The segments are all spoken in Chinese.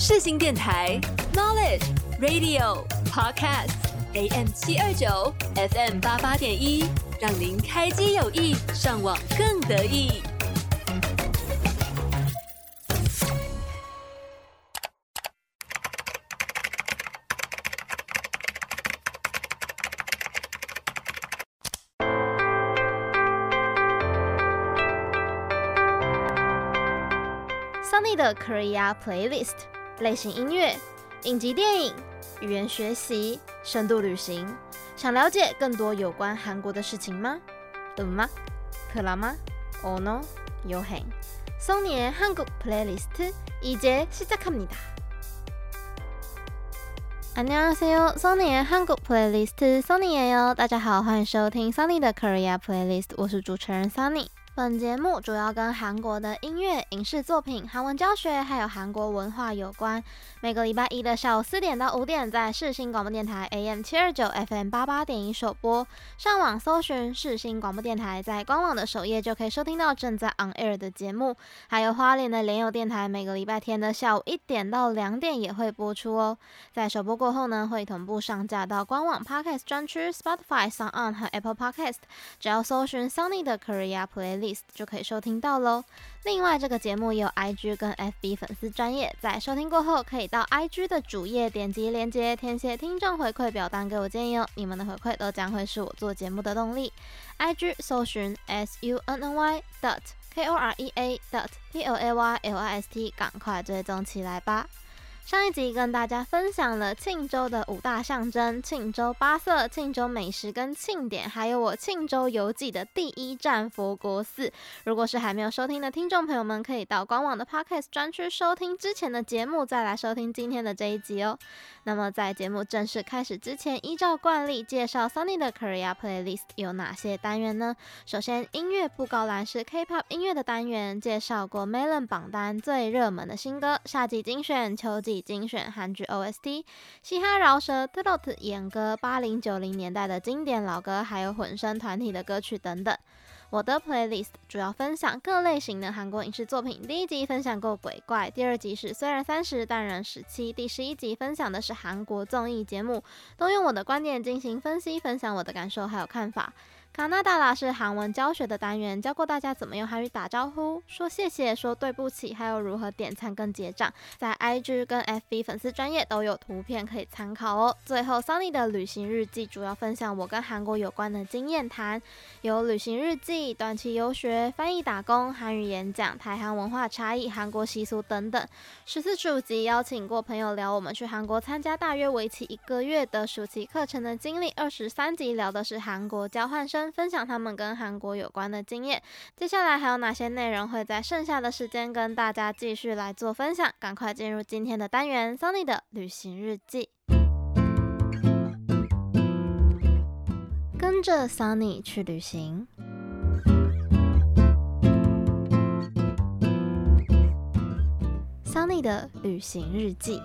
世新电台 Knowledge Radio Podcast AM 七二九 FM 八八点一，让您开机有意，上网更得意。Sunny 的 Korea Playlist 类型音乐、影集、电影、语言学习、深度旅行，想了解更多有关韩国的事情吗？嗯吗？克拉吗？Oh no，有很。Sunny의 한국 Playlist 이제 시작합니다. 안녕하세요, Sunny의 한국 Playlist Sunny예요. 大家好，欢迎收听 Sunny 的 Korea Playlist，我是主持人 Sunny。 本节目主要跟韩国的音乐、影视作品、韩文教学，还有韩国文化有关。每个礼拜一的下午四点到五点，在世新广播电台 AM 七二九 FM 八八点一首播。上网搜寻世新广播电台，在官网的首页就可以收听到正在 on air 的节目。还有花莲的联友电台，每个礼拜天的下午一点到两点也会播出哦。在首播过后呢，会同步上架到官网 Podcast 专区、Spotify、son on 和 Apple Podcast。只要搜寻 Sunny 的 Korea Playlist。就可以收听到喽。另外，这个节目也有 IG 跟 FB 粉丝专业，在收听过后可以到 IG 的主页点击链接，填写听众回馈表单给我建议哦。你们的回馈都将会是我做节目的动力。IG 搜寻 S U N N Y dot K O R E A dot P L A Y L I S T，赶快追踪起来吧。上一集跟大家分享了庆州的五大象征：庆州八色、庆州美食跟庆典，还有我庆州游记的第一站佛国寺。如果是还没有收听的听众朋友们，可以到官网的 Podcast 专区收听之前的节目，再来收听今天的这一集哦。那么在节目正式开始之前，依照惯例介绍 Sunny 的 Korea Playlist 有哪些单元呢？首先，音乐布告栏是 K-pop 音乐的单元，介绍过 Melon 榜单最热门的新歌，夏季精选、秋季。精选韩剧 OST、嘻哈饶舌、Trot 演歌、八零九零年代的经典老歌，还有混声团体的歌曲等等。我的 playlist 主要分享各类型的韩国影视作品。第一集分享过鬼怪，第二集是虽然三十但仍十七，第十一集分享的是韩国综艺节目，都用我的观点进行分析，分享我的感受还有看法。卡纳达拉是韩文教学的单元，教过大家怎么用韩语打招呼、说谢谢、说对不起，还有如何点餐跟结账。在 IG 跟 FB 粉丝专业都有图片可以参考哦。最后，Sunny 的旅行日记主要分享我跟韩国有关的经验谈，有旅行日记、短期游学、翻译打工、韩语演讲、台韩文化差异、韩国习俗等等。十四十五集邀请过朋友聊我们去韩国参加大约为期一个月的暑期课程的经历。二十三集聊的是韩国交换生。分享他们跟韩国有关的经验，接下来还有哪些内容会在剩下的时间跟大家继续来做分享？赶快进入今天的单元，Sunny 的旅行日记，跟着 Sunny 去旅行，Sunny 的旅行日记。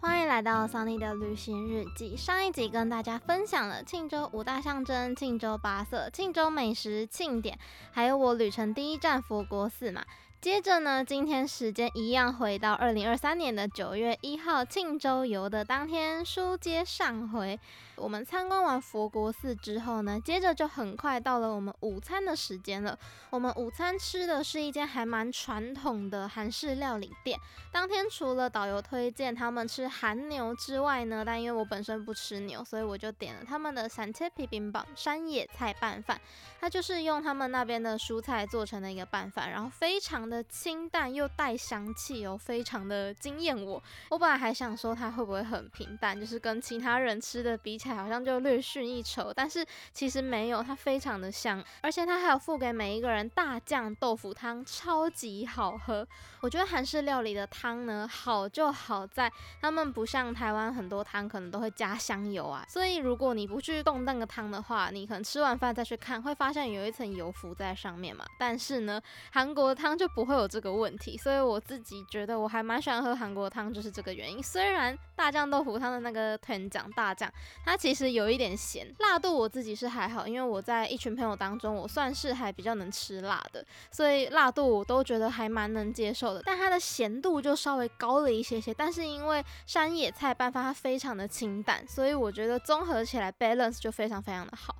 欢迎来到 Sunny 的旅行日记，上一集跟大家分享了庆州五大象征、庆州八色、庆州美食、庆典，还有我旅程第一站佛国寺嘛。接着呢，今天时间一样回到二零二三年的九月一号，庆州游的当天，书接上回。我们参观完佛国寺之后呢，接着就很快到了我们午餐的时间了。我们午餐吃的是一间还蛮传统的韩式料理店。当天除了导游推荐他们吃韩牛之外呢，但因为我本身不吃牛，所以我就点了他们的山切皮饼棒山野菜拌饭。它就是用他们那边的蔬菜做成的一个拌饭，然后非常的清淡又带香气哦，非常的惊艳我。我本来还想说它会不会很平淡，就是跟其他人吃的比起来。好像就略逊一筹，但是其实没有，它非常的香，而且它还有附给每一个人大酱豆腐汤，超级好喝。我觉得韩式料理的汤呢，好就好在他们不像台湾很多汤可能都会加香油啊，所以如果你不去动那个汤的话，你可能吃完饭再去看，会发现有一层油浮在上面嘛。但是呢，韩国汤就不会有这个问题，所以我自己觉得我还蛮喜欢喝韩国汤，就是这个原因。虽然大酱豆腐汤的那个豚酱大酱，它其实有一点咸，辣度我自己是还好，因为我在一群朋友当中，我算是还比较能吃辣的，所以辣度我都觉得还蛮能接受的。但它的咸度就稍微高了一些些，但是因为山野菜拌饭它非常的清淡，所以我觉得综合起来 balance 就非常非常的好。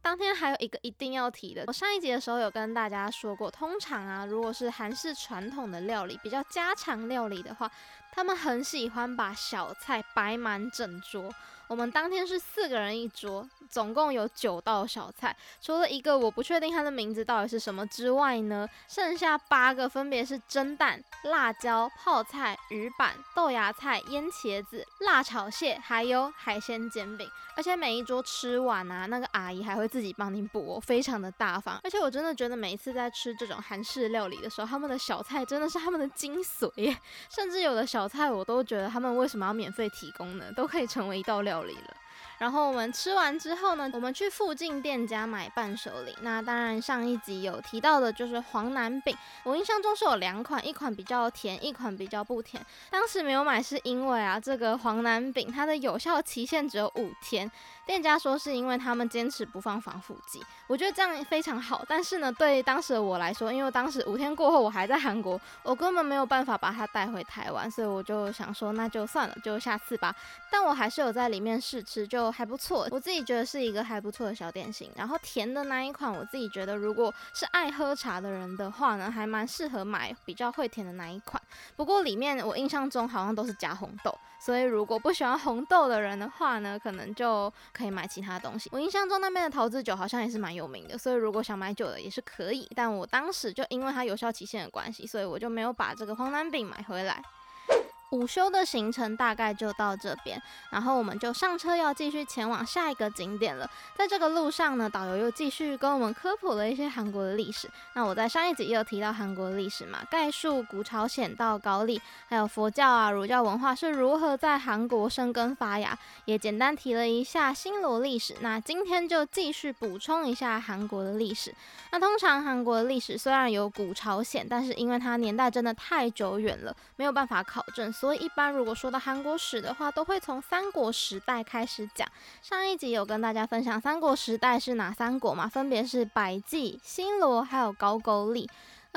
当天还有一个一定要提的，我上一集的时候有跟大家说过，通常啊，如果是韩式传统的料理，比较家常料理的话，他们很喜欢把小菜摆满整桌。我们当天是四个人一桌，总共有九道小菜，除了一个我不确定它的名字到底是什么之外呢，剩下八个分别是蒸蛋、辣椒、泡菜、鱼板、豆芽菜、腌茄子、辣炒蟹，还有海鲜煎饼。而且每一桌吃完啊，那个阿姨还会自己帮您补，非常的大方。而且我真的觉得每一次在吃这种韩式料理的时候，他们的小菜真的是他们的精髓，甚至有的小菜我都觉得他们为什么要免费提供呢？都可以成为一道料理。了，然后我们吃完之后呢，我们去附近店家买伴手礼。那当然上一集有提到的就是黄南饼，我印象中是有两款，一款比较甜，一款比较不甜。当时没有买是因为啊，这个黄南饼它的有效期限只有五天。店家说是因为他们坚持不放防腐剂，我觉得这样非常好。但是呢，对当时的我来说，因为当时五天过后我还在韩国，我根本没有办法把它带回台湾，所以我就想说那就算了，就下次吧。但我还是有在里面试吃，就还不错。我自己觉得是一个还不错的小点心。然后甜的那一款，我自己觉得如果是爱喝茶的人的话呢，还蛮适合买比较会甜的那一款。不过里面我印象中好像都是加红豆。所以，如果不喜欢红豆的人的话呢，可能就可以买其他东西。我印象中那边的桃子酒好像也是蛮有名的，所以如果想买酒的也是可以。但我当时就因为它有效期限的关系，所以我就没有把这个黄南饼买回来。午休的行程大概就到这边，然后我们就上车要继续前往下一个景点了。在这个路上呢，导游又继续跟我们科普了一些韩国的历史。那我在上一集也有提到韩国的历史嘛，概述古朝鲜到高丽，还有佛教啊、儒教文化是如何在韩国生根发芽，也简单提了一下新罗历史。那今天就继续补充一下韩国的历史。那通常韩国的历史虽然有古朝鲜，但是因为它年代真的太久远了，没有办法考证。所以一般如果说到韩国史的话，都会从三国时代开始讲。上一集有跟大家分享三国时代是哪三国嘛？分别是百济、新罗还有高句丽。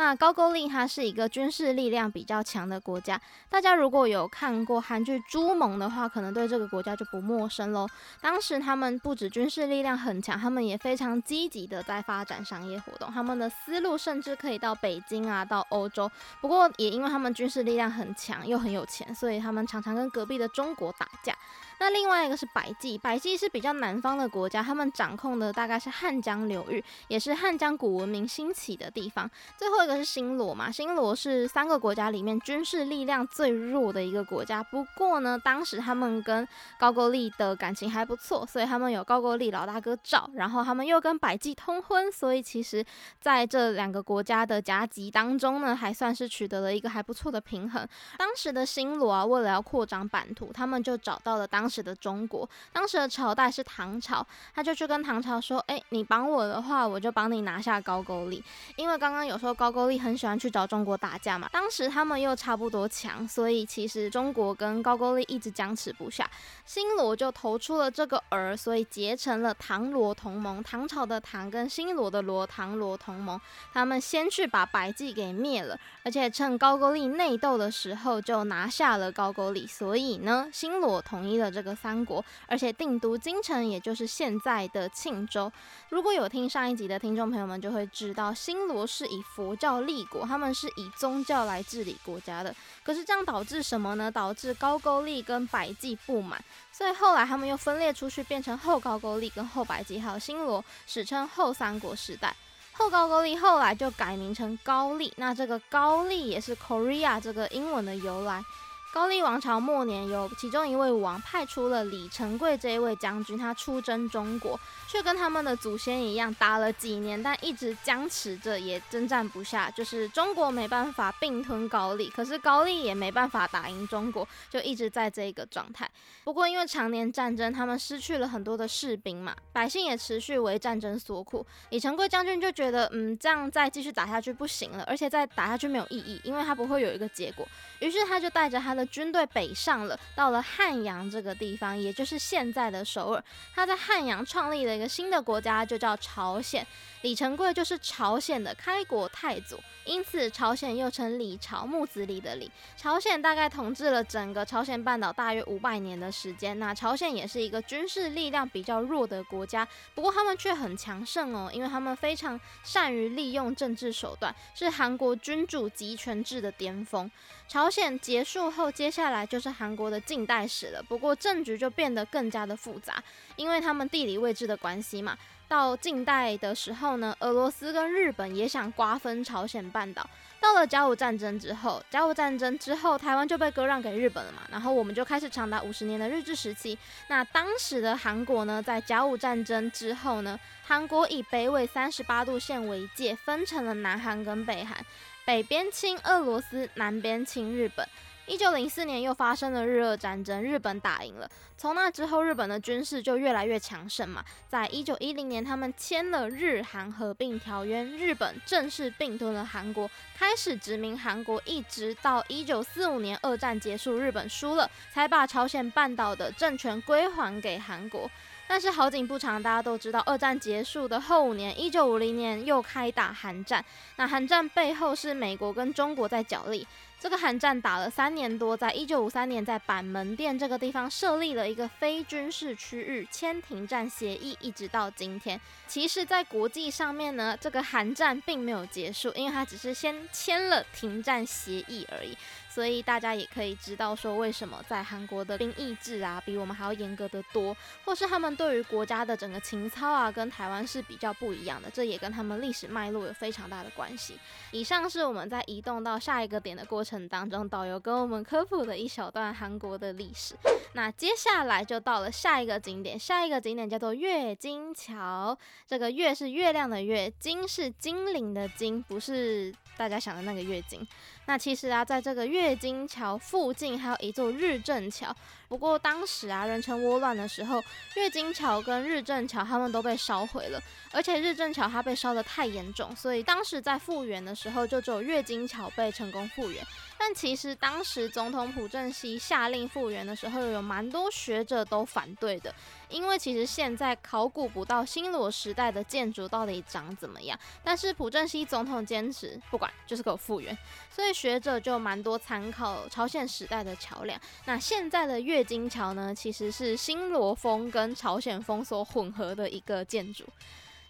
那高句丽它是一个军事力量比较强的国家，大家如果有看过韩剧《猪盟》的话，可能对这个国家就不陌生喽。当时他们不止军事力量很强，他们也非常积极的在发展商业活动，他们的思路甚至可以到北京啊，到欧洲。不过也因为他们军事力量很强，又很有钱，所以他们常常跟隔壁的中国打架。那另外一个是百济，百济是比较南方的国家，他们掌控的大概是汉江流域，也是汉江古文明兴起的地方。最后一个是新罗嘛，新罗是三个国家里面军事力量最弱的一个国家。不过呢，当时他们跟高句丽的感情还不错，所以他们有高句丽老大哥赵，然后他们又跟百济通婚，所以其实在这两个国家的夹击当中呢，还算是取得了一个还不错的平衡。当时的新罗啊，为了要扩张版图，他们就找到了当时的中国，当时的朝代是唐朝，他就去跟唐朝说：“哎，你帮我的话，我就帮你拿下高句丽。因为刚刚有说高高句丽很喜欢去找中国打架嘛，当时他们又差不多强，所以其实中国跟高句丽一直僵持不下。新罗就投出了这个饵，所以结成了唐罗同盟。唐朝的唐跟新罗的罗，唐罗同盟。他们先去把百济给灭了，而且趁高句丽内斗的时候就拿下了高句丽。所以呢，新罗统一了这个。三国，而且定都京城，也就是现在的庆州。如果有听上一集的听众朋友们，就会知道新罗是以佛教立国，他们是以宗教来治理国家的。可是这样导致什么呢？导致高句丽跟百济不满，所以后来他们又分裂出去，变成后高句丽跟后百济，还有新罗，史称后三国时代。后高句丽后来就改名成高丽，那这个高丽也是 Korea 这个英文的由来。高丽王朝末年，有其中一位王派出了李成桂这一位将军，他出征中国，却跟他们的祖先一样，打了几年，但一直僵持着，也征战不下。就是中国没办法并吞高丽，可是高丽也没办法打赢中国，就一直在这个状态。不过因为常年战争，他们失去了很多的士兵嘛，百姓也持续为战争所苦。李成桂将军就觉得，嗯，这样再继续打下去不行了，而且再打下去没有意义，因为他不会有一个结果。于是他就带着他的军队北上了，到了汉阳这个地方，也就是现在的首尔。他在汉阳创立了一个新的国家，就叫朝鲜。李成桂就是朝鲜的开国太祖，因此朝鲜又称李朝，木子李的李。朝鲜大概统治了整个朝鲜半岛大约五百年的时间。那朝鲜也是一个军事力量比较弱的国家，不过他们却很强盛哦，因为他们非常善于利用政治手段，是韩国君主集权制的巅峰。朝鲜结束后，接下来就是韩国的近代史了。不过政局就变得更加的复杂，因为他们地理位置的关系嘛。到近代的时候呢，俄罗斯跟日本也想瓜分朝鲜半岛。到了甲午战争之后，甲午战争之后，台湾就被割让给日本了嘛。然后我们就开始长达五十年的日治时期。那当时的韩国呢，在甲午战争之后呢，韩国以北纬三十八度线为界，分成了南韩跟北韩。北边亲俄罗斯，南边亲日本。一九零四年又发生了日俄战争，日本打赢了。从那之后，日本的军事就越来越强盛嘛。在一九一零年，他们签了日韩合并条约，日本正式并吞了韩国，开始殖民韩国，一直到一九四五年二战结束，日本输了，才把朝鲜半岛的政权归还给韩国。但是好景不长，大家都知道，二战结束的后五年，一九五零年又开打韩战。那韩战背后是美国跟中国在角力。这个韩战打了三年多，在一九五三年在板门店这个地方设立了一个非军事区域，签停战协议，一直到今天。其实，在国际上面呢，这个韩战并没有结束，因为它只是先签了停战协议而已。所以大家也可以知道说，为什么在韩国的兵役制啊，比我们还要严格得多，或是他们对于国家的整个情操啊，跟台湾是比较不一样的，这也跟他们历史脉络有非常大的关系。以上是我们在移动到下一个点的过程当中，导游跟我们科普的一小段韩国的历史。那接下来就到了下一个景点，下一个景点叫做月经桥。这个月是月亮的月，经是精灵的精，不是大家想的那个月经。那其实啊，在这个月经桥附近还有一座日正桥。不过当时啊，人称倭乱的时候，月经桥跟日正桥他们都被烧毁了，而且日正桥它被烧得太严重，所以当时在复原的时候，就只有月经桥被成功复原。但其实当时总统朴正熙下令复原的时候，有蛮多学者都反对的，因为其实现在考古不到新罗时代的建筑到底长怎么样，但是朴正熙总统坚持不管，就是给我复原，所以学者就蛮多参考朝鲜时代的桥梁。那现在的月经桥呢，其实是新罗风跟朝鲜风所混合的一个建筑。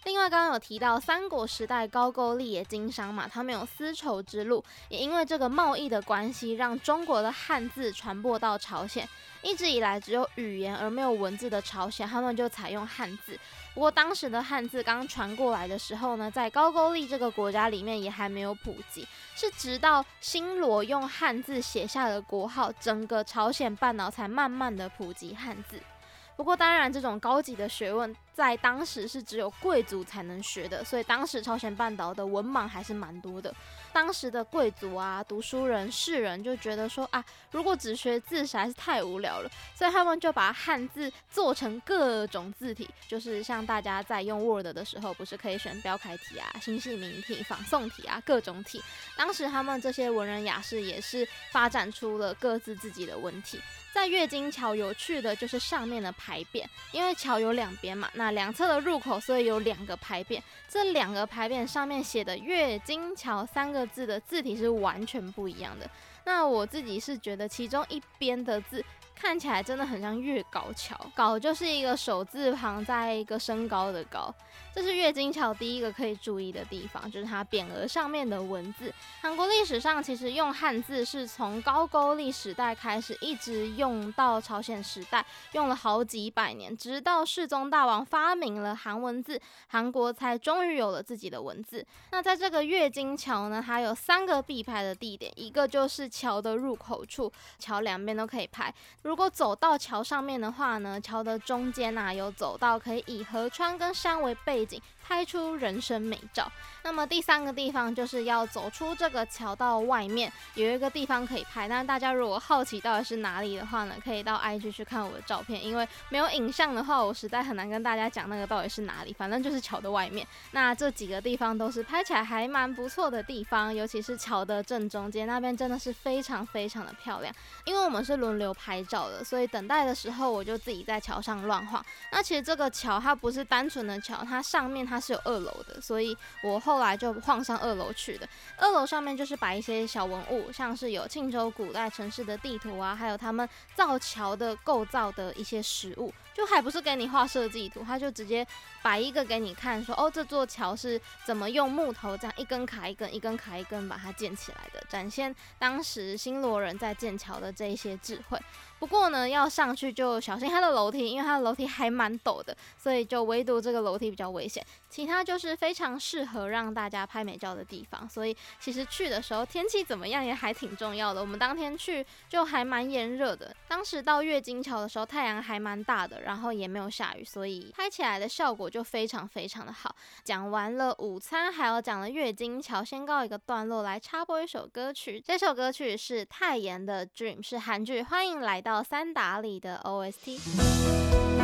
另外，刚刚有提到三国时代高句丽也经商嘛，他们有丝绸之路，也因为这个贸易的关系，让中国的汉字传播到朝鲜。一直以来只有语言而没有文字的朝鲜，他们就采用汉字。不过当时的汉字刚传过来的时候呢，在高句丽这个国家里面也还没有普及，是直到新罗用汉字写下了国号，整个朝鲜半岛才慢慢的普及汉字。不过当然，这种高级的学问。在当时是只有贵族才能学的，所以当时朝鲜半岛的文盲还是蛮多的。当时的贵族啊、读书人、士人就觉得说啊，如果只学字实在是太无聊了，所以他们就把汉字做成各种字体，就是像大家在用 Word 的时候，不是可以选标楷体啊、新细明体、仿宋体啊各种体。当时他们这些文人雅士也是发展出了各自自己的文体。在月经桥有趣的就是上面的牌匾，因为桥有两边嘛。那两侧的入口，所以有两个牌匾。这两个牌匾上面写的“月经桥”三个字的字体是完全不一样的。那我自己是觉得其中一边的字看起来真的很像月高桥，高就是一个手字旁在一个升高的高。这是月经桥第一个可以注意的地方，就是它匾额上面的文字。韩国历史上其实用汉字是从高句丽时代开始，一直用到朝鲜时代，用了好几百年，直到世宗大王发明了韩文字，韩国才终于有了自己的文字。那在这个月经桥呢，它有三个必拍的地点，一个就是桥的入口处，桥两边都可以拍。如果走到桥上面的话呢，桥的中间呐有走道，可以以河川跟山为。背景拍出人生美照。那么第三个地方就是要走出这个桥到外面，有一个地方可以拍。那大家如果好奇到底是哪里的话呢，可以到 IG 去看我的照片。因为没有影像的话，我实在很难跟大家讲那个到底是哪里。反正就是桥的外面。那这几个地方都是拍起来还蛮不错的地方，尤其是桥的正中间那边真的是非常非常的漂亮。因为我们是轮流拍照的，所以等待的时候我就自己在桥上乱晃。那其实这个桥它不是单纯的桥，它上面它是有二楼的，所以我后来就晃上二楼去的。二楼上面就是摆一些小文物，像是有庆州古代城市的地图啊，还有他们造桥的构造的一些实物，就还不是给你画设计图，他就直接摆一个给你看，说哦，这座桥是怎么用木头这样一根卡一根，一根卡一根把它建起来的，展现当时新罗人在建桥的这一些智慧。不过呢，要上去就小心它的楼梯，因为它的楼梯还蛮陡的，所以就唯独这个楼梯比较危险。其他就是非常适合让大家拍美照的地方。所以其实去的时候天气怎么样也还挺重要的。我们当天去就还蛮炎热的，当时到月经桥的时候太阳还蛮大的，然后也没有下雨，所以拍起来的效果就非常非常的好。讲完了午餐，还有讲了月经桥，先告一个段落，来插播一首歌曲。这首歌曲是泰妍的《Dream》，是韩剧《欢迎来到》三打里的 OST。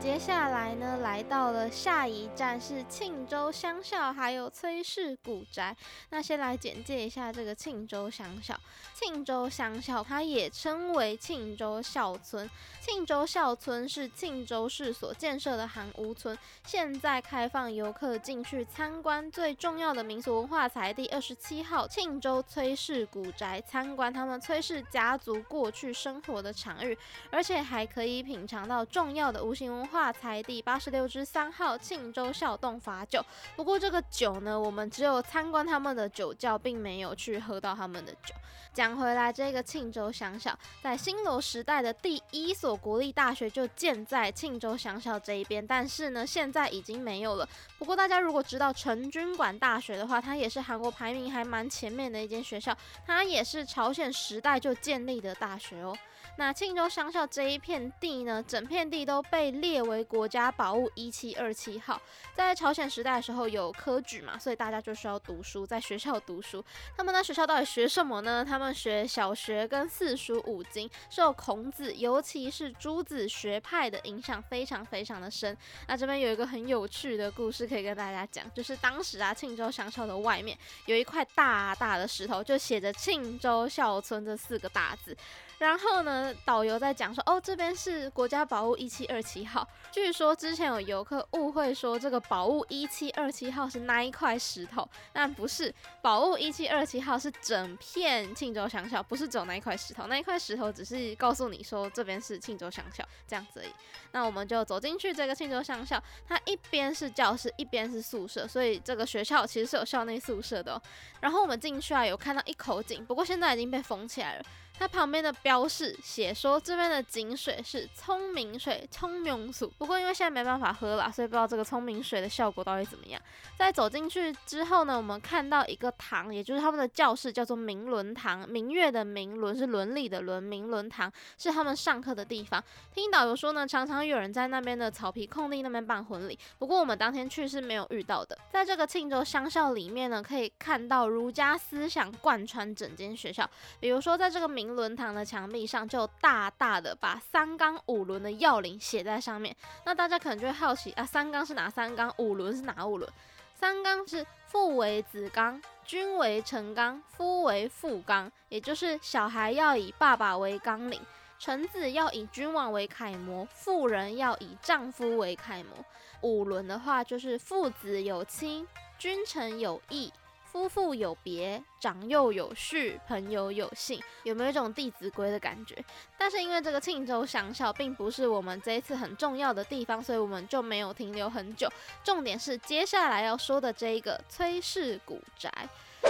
接下来呢，来到了下一站是庆州乡校，还有崔氏古宅。那先来简介一下这个庆州乡校。庆州乡校它也称为庆州校村。庆州校村是庆州市所建设的韩屋村，现在开放游客进去参观。最重要的民俗文化财第二十七号庆州崔氏古宅，参观他们崔氏家族过去生活的场域，而且还可以品尝到重要的无形文化财第八十六之三号庆州孝洞法酒。不过这个酒呢，我们只有参观他们的酒窖，并没有去喝到他们的酒。讲回来，这个庆州乡校在新罗时代的第一所国立大学就建在庆州乡校这一边，但是呢，现在已经没有了。不过大家如果知道成均馆大学的话，它也是韩国排名还蛮前面的一间学校，它也是朝鲜时代就建立的大学哦。那庆州乡校这一片地呢，整片地都被列为国家宝物一七二七号。在朝鲜时代的时候有科举嘛，所以大家就需要读书，在学校读书。他们在学校到底学什么呢？他们学小学跟四书五经，受孔子，尤其是朱子学派的影响非常非常的深。那这边有一个很有趣的故事可以跟大家讲，就是当时啊，庆州乡校的外面有一块大大的石头，就写着“庆州校村”这四个大字。然后呢，导游在讲说，哦，这边是国家宝物一七二七号。据说之前有游客误会说这个宝物一七二七号是那一块石头，但不是，宝物一七二七号是整片庆州乡校，不是只有那一块石头，那一块石头只是告诉你说这边是庆州乡校这样子而已。那我们就走进去这个庆州乡校，它一边是教室，一边是宿舍，所以这个学校其实是有校内宿舍的。然后我们进去啊，有看到一口井，不过现在已经被封起来了。它旁边的标示写说，这边的井水是聪明水，聪明水。不过因为现在没办法喝了，所以不知道这个聪明水的效果到底怎么样。在走进去之后呢，我们看到一个堂，也就是他们的教室，叫做明伦堂。明月的明，伦是伦理的伦，明伦堂是他们上课的地方。听导游说呢，常常有人在那边的草皮空地那边办婚礼。不过我们当天去是没有遇到的。在这个庆州乡校里面呢，可以看到儒家思想贯穿整间学校。比如说在这个明伦堂的墙壁上就大大的把三纲五伦的要领写在上面。那大家可能就会好奇啊，三纲是哪三纲？五伦是哪五伦？三纲是父为子纲，君为臣纲，夫为父纲，也就是小孩要以爸爸为纲领，臣子要以君王为楷模，妇人要以丈夫为楷模。五伦的话就是父子有亲，君臣有义。夫妇有别，长幼有序，朋友有信，有没有一种《弟子规》的感觉？但是因为这个庆州乡校并不是我们这一次很重要的地方，所以我们就没有停留很久。重点是接下来要说的这一个崔氏古宅。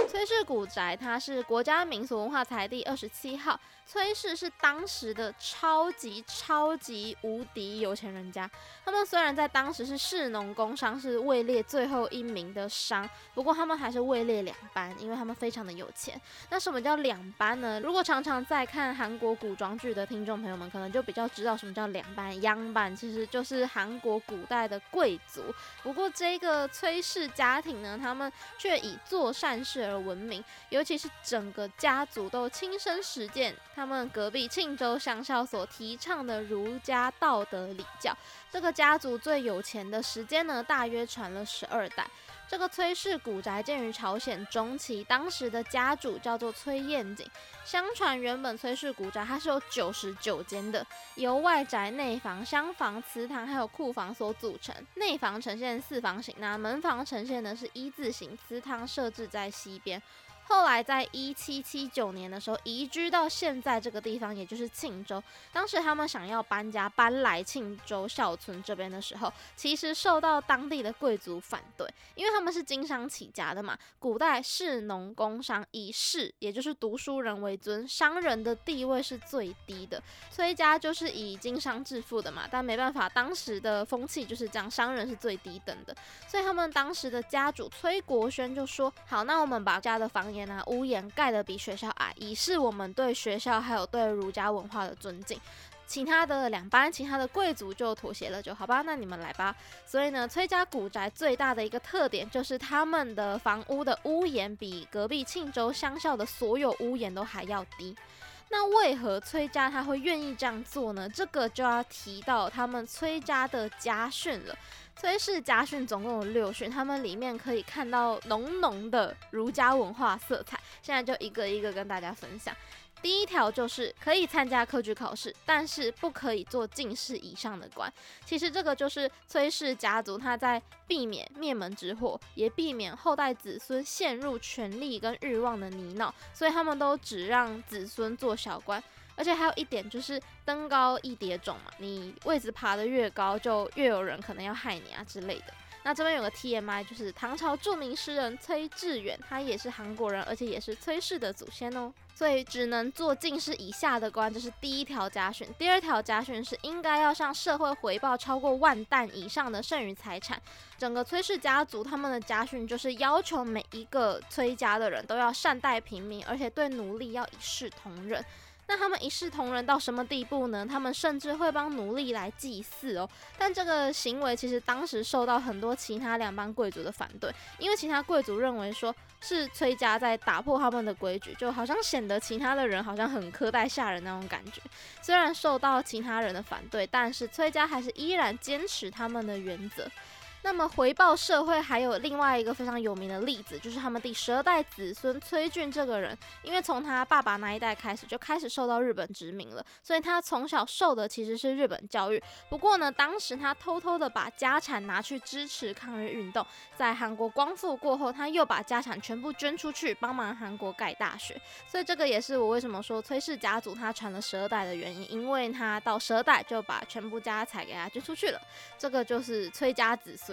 崔氏古宅，它是国家民俗文化财第二十七号。崔氏是当时的超级超级无敌有钱人家。他们虽然在当时是士农工商是位列最后一名的商，不过他们还是位列两班，因为他们非常的有钱。那什么叫两班呢？如果常常在看韩国古装剧的听众朋友们，可能就比较知道什么叫两班。央班其实就是韩国古代的贵族。不过这个崔氏家庭呢，他们却以做善事而闻名，尤其是整个家族都亲身实践他们隔壁庆州乡校所提倡的儒家道德礼教。这个家族最有钱的时间呢，大约传了十二代。这个崔氏古宅建于朝鲜中期，当时的家主叫做崔彦景。相传原本崔氏古宅它是有九十九间的，由外宅、内房、厢房、祠堂还有库房所组成。内房呈现四方形，那门房呈现的是一字形，祠堂设置在西边。后来在一七七九年的时候移居到现在这个地方，也就是庆州。当时他们想要搬家搬来庆州孝村这边的时候，其实受到当地的贵族反对，因为他们是经商起家的嘛。古代士农工商以士，也就是读书人为尊，商人的地位是最低的。崔家就是以经商致富的嘛，但没办法，当时的风气就是这样，商人是最低等的，所以他们当时的家主崔国轩就说：“好，那我们把家的房檐啊、屋檐盖得比学校矮，以示我们对学校还有对儒家文化的尊敬。”其他的两班，其他的贵族就妥协了，就好吧，那你们来吧。所以呢，崔家古宅最大的一个特点就是他们的房屋的屋檐比隔壁庆州乡校的所有屋檐都还要低。那为何崔家他会愿意这样做呢？这个就要提到他们崔家的家训了。崔氏家训总共有六训，他们里面可以看到浓浓的儒家文化色彩。现在就一个一个跟大家分享。第一条就是可以参加科举考试，但是不可以做进士以上的官。其实这个就是崔氏家族他在避免灭门之祸，也避免后代子孙陷入权力跟欲望的泥淖，所以他们都只让子孙做小官。而且还有一点就是登高一叠踵嘛，你位置爬得越高，就越有人可能要害你啊之类的。那这边有个 TMI，就是唐朝著名诗人崔致远，他也是韩国人，而且也是崔氏的祖先哦。所以只能做进士以下的官，这是第一条家训。第二条家训是应该要向社会回报超过万担以上的剩余财产。整个崔氏家族他们的家训就是要求每一个崔家的人都要善待平民，而且对奴隶要一视同仁。那他们一视同仁到什么地步呢？他们甚至会帮奴隶来祭祀哦。但这个行为其实当时受到很多其他两帮贵族的反对，因为其他贵族认为说是崔家在打破他们的规矩，就好像显得其他的人好像很苛待下人那种感觉。虽然受到其他人的反对，但是崔家还是依然坚持他们的原则。那么回报社会还有另外一个非常有名的例子，就是他们第十二代子孙崔俊这个人，因为从他爸爸那一代开始就开始受到日本殖民了，所以他从小受的其实是日本教育。不过呢，当时他偷偷的把家产拿去支持抗日运动，在韩国光复过后，他又把家产全部捐出去帮忙韩国盖大学。所以这个也是我为什么说崔氏家族他传了十二代的原因，因为他到十二代就把全部家财给他捐出去了。这个就是崔家子孙。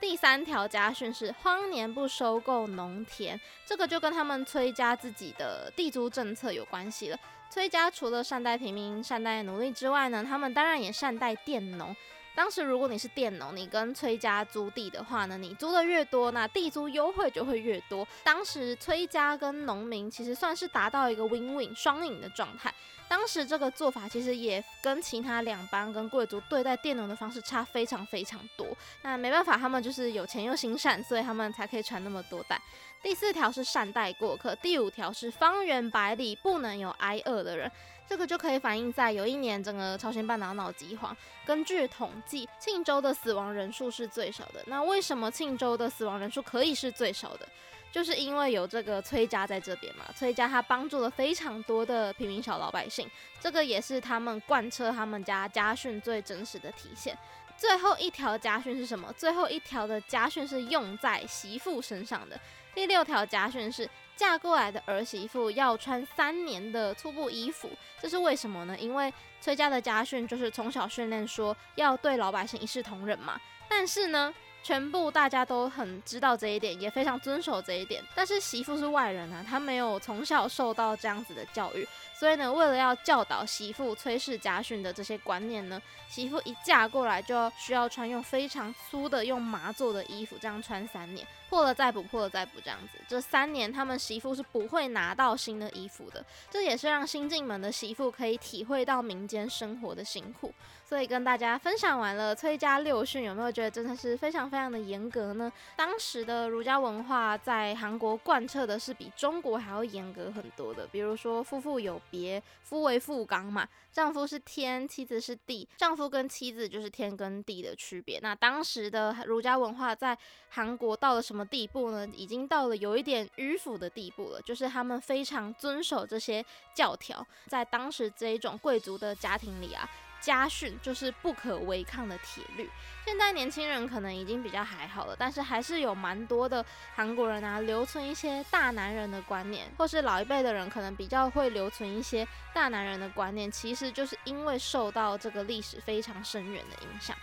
第三条家训是荒年不收购农田，这个就跟他们崔家自己的地租政策有关系了。崔家除了善待平民、善待奴隶之外呢，他们当然也善待佃农。当时如果你是佃农，你跟崔家租地的话呢，你租的越多，那地租优惠就会越多。当时崔家跟农民其实算是达到一个 win-win 双赢的状态。当时这个做法其实也跟其他两帮跟贵族对待佃农的方式差非常非常多。那没办法，他们就是有钱又心善，所以他们才可以传那么多代。第四条是善待过客，第五条是方圆百里不能有挨饿的人。这个就可以反映在有一年整个朝鲜半岛闹饥荒，根据统计，庆州的死亡人数是最少的。那为什么庆州的死亡人数可以是最少的？就是因为有这个崔家在这边嘛，崔家他帮助了非常多的平民小老百姓，这个也是他们贯彻他们家家训最真实的体现。最后一条家训是什么？最后一条的家训是用在媳妇身上的。第六条家训是嫁过来的儿媳妇要穿三年的粗布衣服，这是为什么呢？因为崔家的家训就是从小训练说要对老百姓一视同仁嘛，但是呢。全部大家都很知道这一点，也非常遵守这一点。但是媳妇是外人啊，她没有从小受到这样子的教育，所以呢，为了要教导媳妇崔氏家训的这些观念呢，媳妇一嫁过来就需要穿用非常粗的用麻做的衣服，这样穿三年，破了再补，破了再补，这样子。这三年他们媳妇是不会拿到新的衣服的，这也是让新进门的媳妇可以体会到民间生活的辛苦。所以跟大家分享完了崔家六训，有没有觉得真的是非常非常的严格呢？当时的儒家文化在韩国贯彻的是比中国还要严格很多的，比如说夫妇有别，夫为妇纲嘛，丈夫是天，妻子是地，丈夫跟妻子就是天跟地的区别。那当时的儒家文化在韩国到了什么地步呢？已经到了有一点迂腐的地步了，就是他们非常遵守这些教条，在当时这一种贵族的家庭里啊。家训就是不可违抗的铁律。现在年轻人可能已经比较还好了，但是还是有蛮多的韩国人啊，留存一些大男人的观念，或是老一辈的人可能比较会留存一些大男人的观念，其实就是因为受到这个历史非常深远的影响。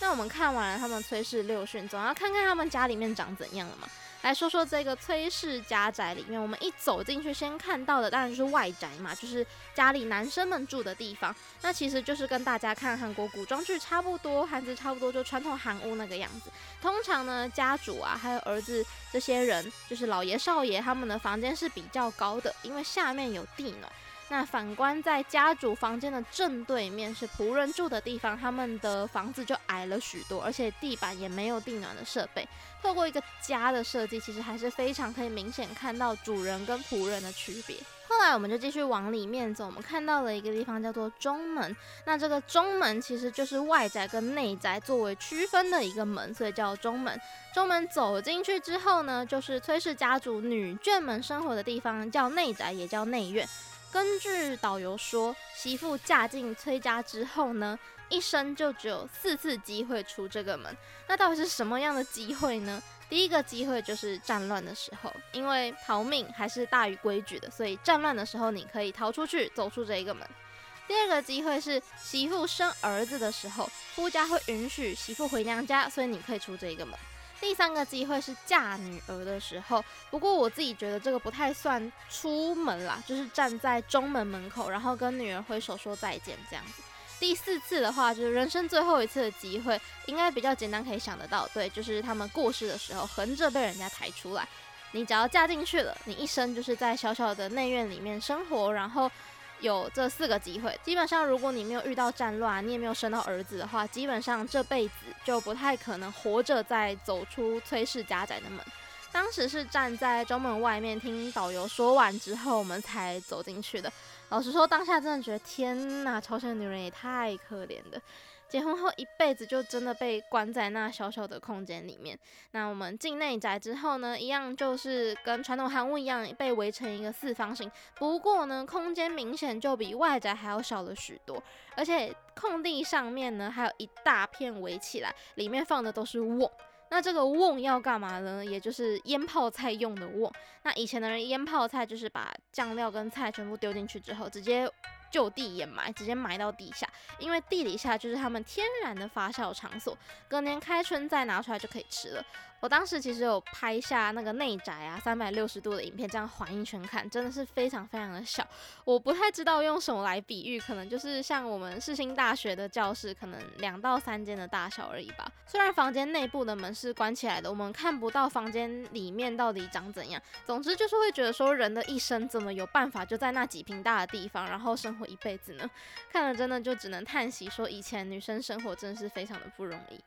那我们看完了他们崔氏六训，总要看看他们家里面长怎样了嘛。来说说这个崔氏家宅里面，我们一走进去，先看到的当然是外宅嘛，就是家里男生们住的地方。那其实就是跟大家看韩国古装剧差不多，韩字差不多，就传统韩屋那个样子。通常呢，家主啊，还有儿子这些人，就是老爷少爷他们的房间是比较高的，因为下面有地暖。那反观在家主房间的正对面是仆人住的地方，他们的房子就矮了许多，而且地板也没有地暖的设备。透过一个家的设计，其实还是非常可以明显看到主人跟仆人的区别。后来我们就继续往里面走，我们看到了一个地方叫做中门。那这个中门其实就是外宅跟内宅作为区分的一个门，所以叫中门。中门走进去之后呢，就是崔氏家族女眷们生活的地方，叫内宅，也叫内院。根据导游说，媳妇嫁进崔家之后呢，一生就只有四次机会出这个门。那到底是什么样的机会呢？第一个机会就是战乱的时候，因为逃命还是大于规矩的，所以战乱的时候你可以逃出去，走出这一个门。第二个机会是媳妇生儿子的时候，夫家会允许媳妇回娘家，所以你可以出这一个门。第三个机会是嫁女儿的时候，不过我自己觉得这个不太算出门啦，就是站在中门门口，然后跟女儿挥手说再见这样子。第四次的话，就是人生最后一次的机会，应该比较简单，可以想得到，对，就是他们过世的时候，横着被人家抬出来。你只要嫁进去了，你一生就是在小小的内院里面生活，然后。有这四个机会，基本上如果你没有遇到战乱，你也没有生到儿子的话，基本上这辈子就不太可能活着再走出崔氏家宅的门。当时是站在中门外面听导游说完之后，我们才走进去的。老实说，当下真的觉得天哪，朝鲜女人也太可怜了。结婚后一辈子就真的被关在那小小的空间里面。那我们进内宅之后呢，一样就是跟传统韩屋一样被围成一个四方形。不过呢，空间明显就比外宅还要小了许多。而且空地上面呢，还有一大片围起来，里面放的都是瓮。那这个瓮要干嘛呢？也就是腌泡菜用的瓮。那以前的人腌泡菜就是把酱料跟菜全部丢进去之后，直接。就地掩埋，直接埋到地下，因为地底下就是他们天然的发酵场所，隔年开春再拿出来就可以吃了。我当时其实有拍下那个内宅啊，三百六十度的影片，这样环一圈看，真的是非常非常的小。我不太知道用什么来比喻，可能就是像我们世新大学的教室，可能两到三间的大小而已吧。虽然房间内部的门是关起来的，我们看不到房间里面到底长怎样。总之就是会觉得说，人的一生怎么有办法就在那几平大的地方，然后生活一辈子呢？看了真的就只能叹息，说以前女生生活真的是非常的不容易。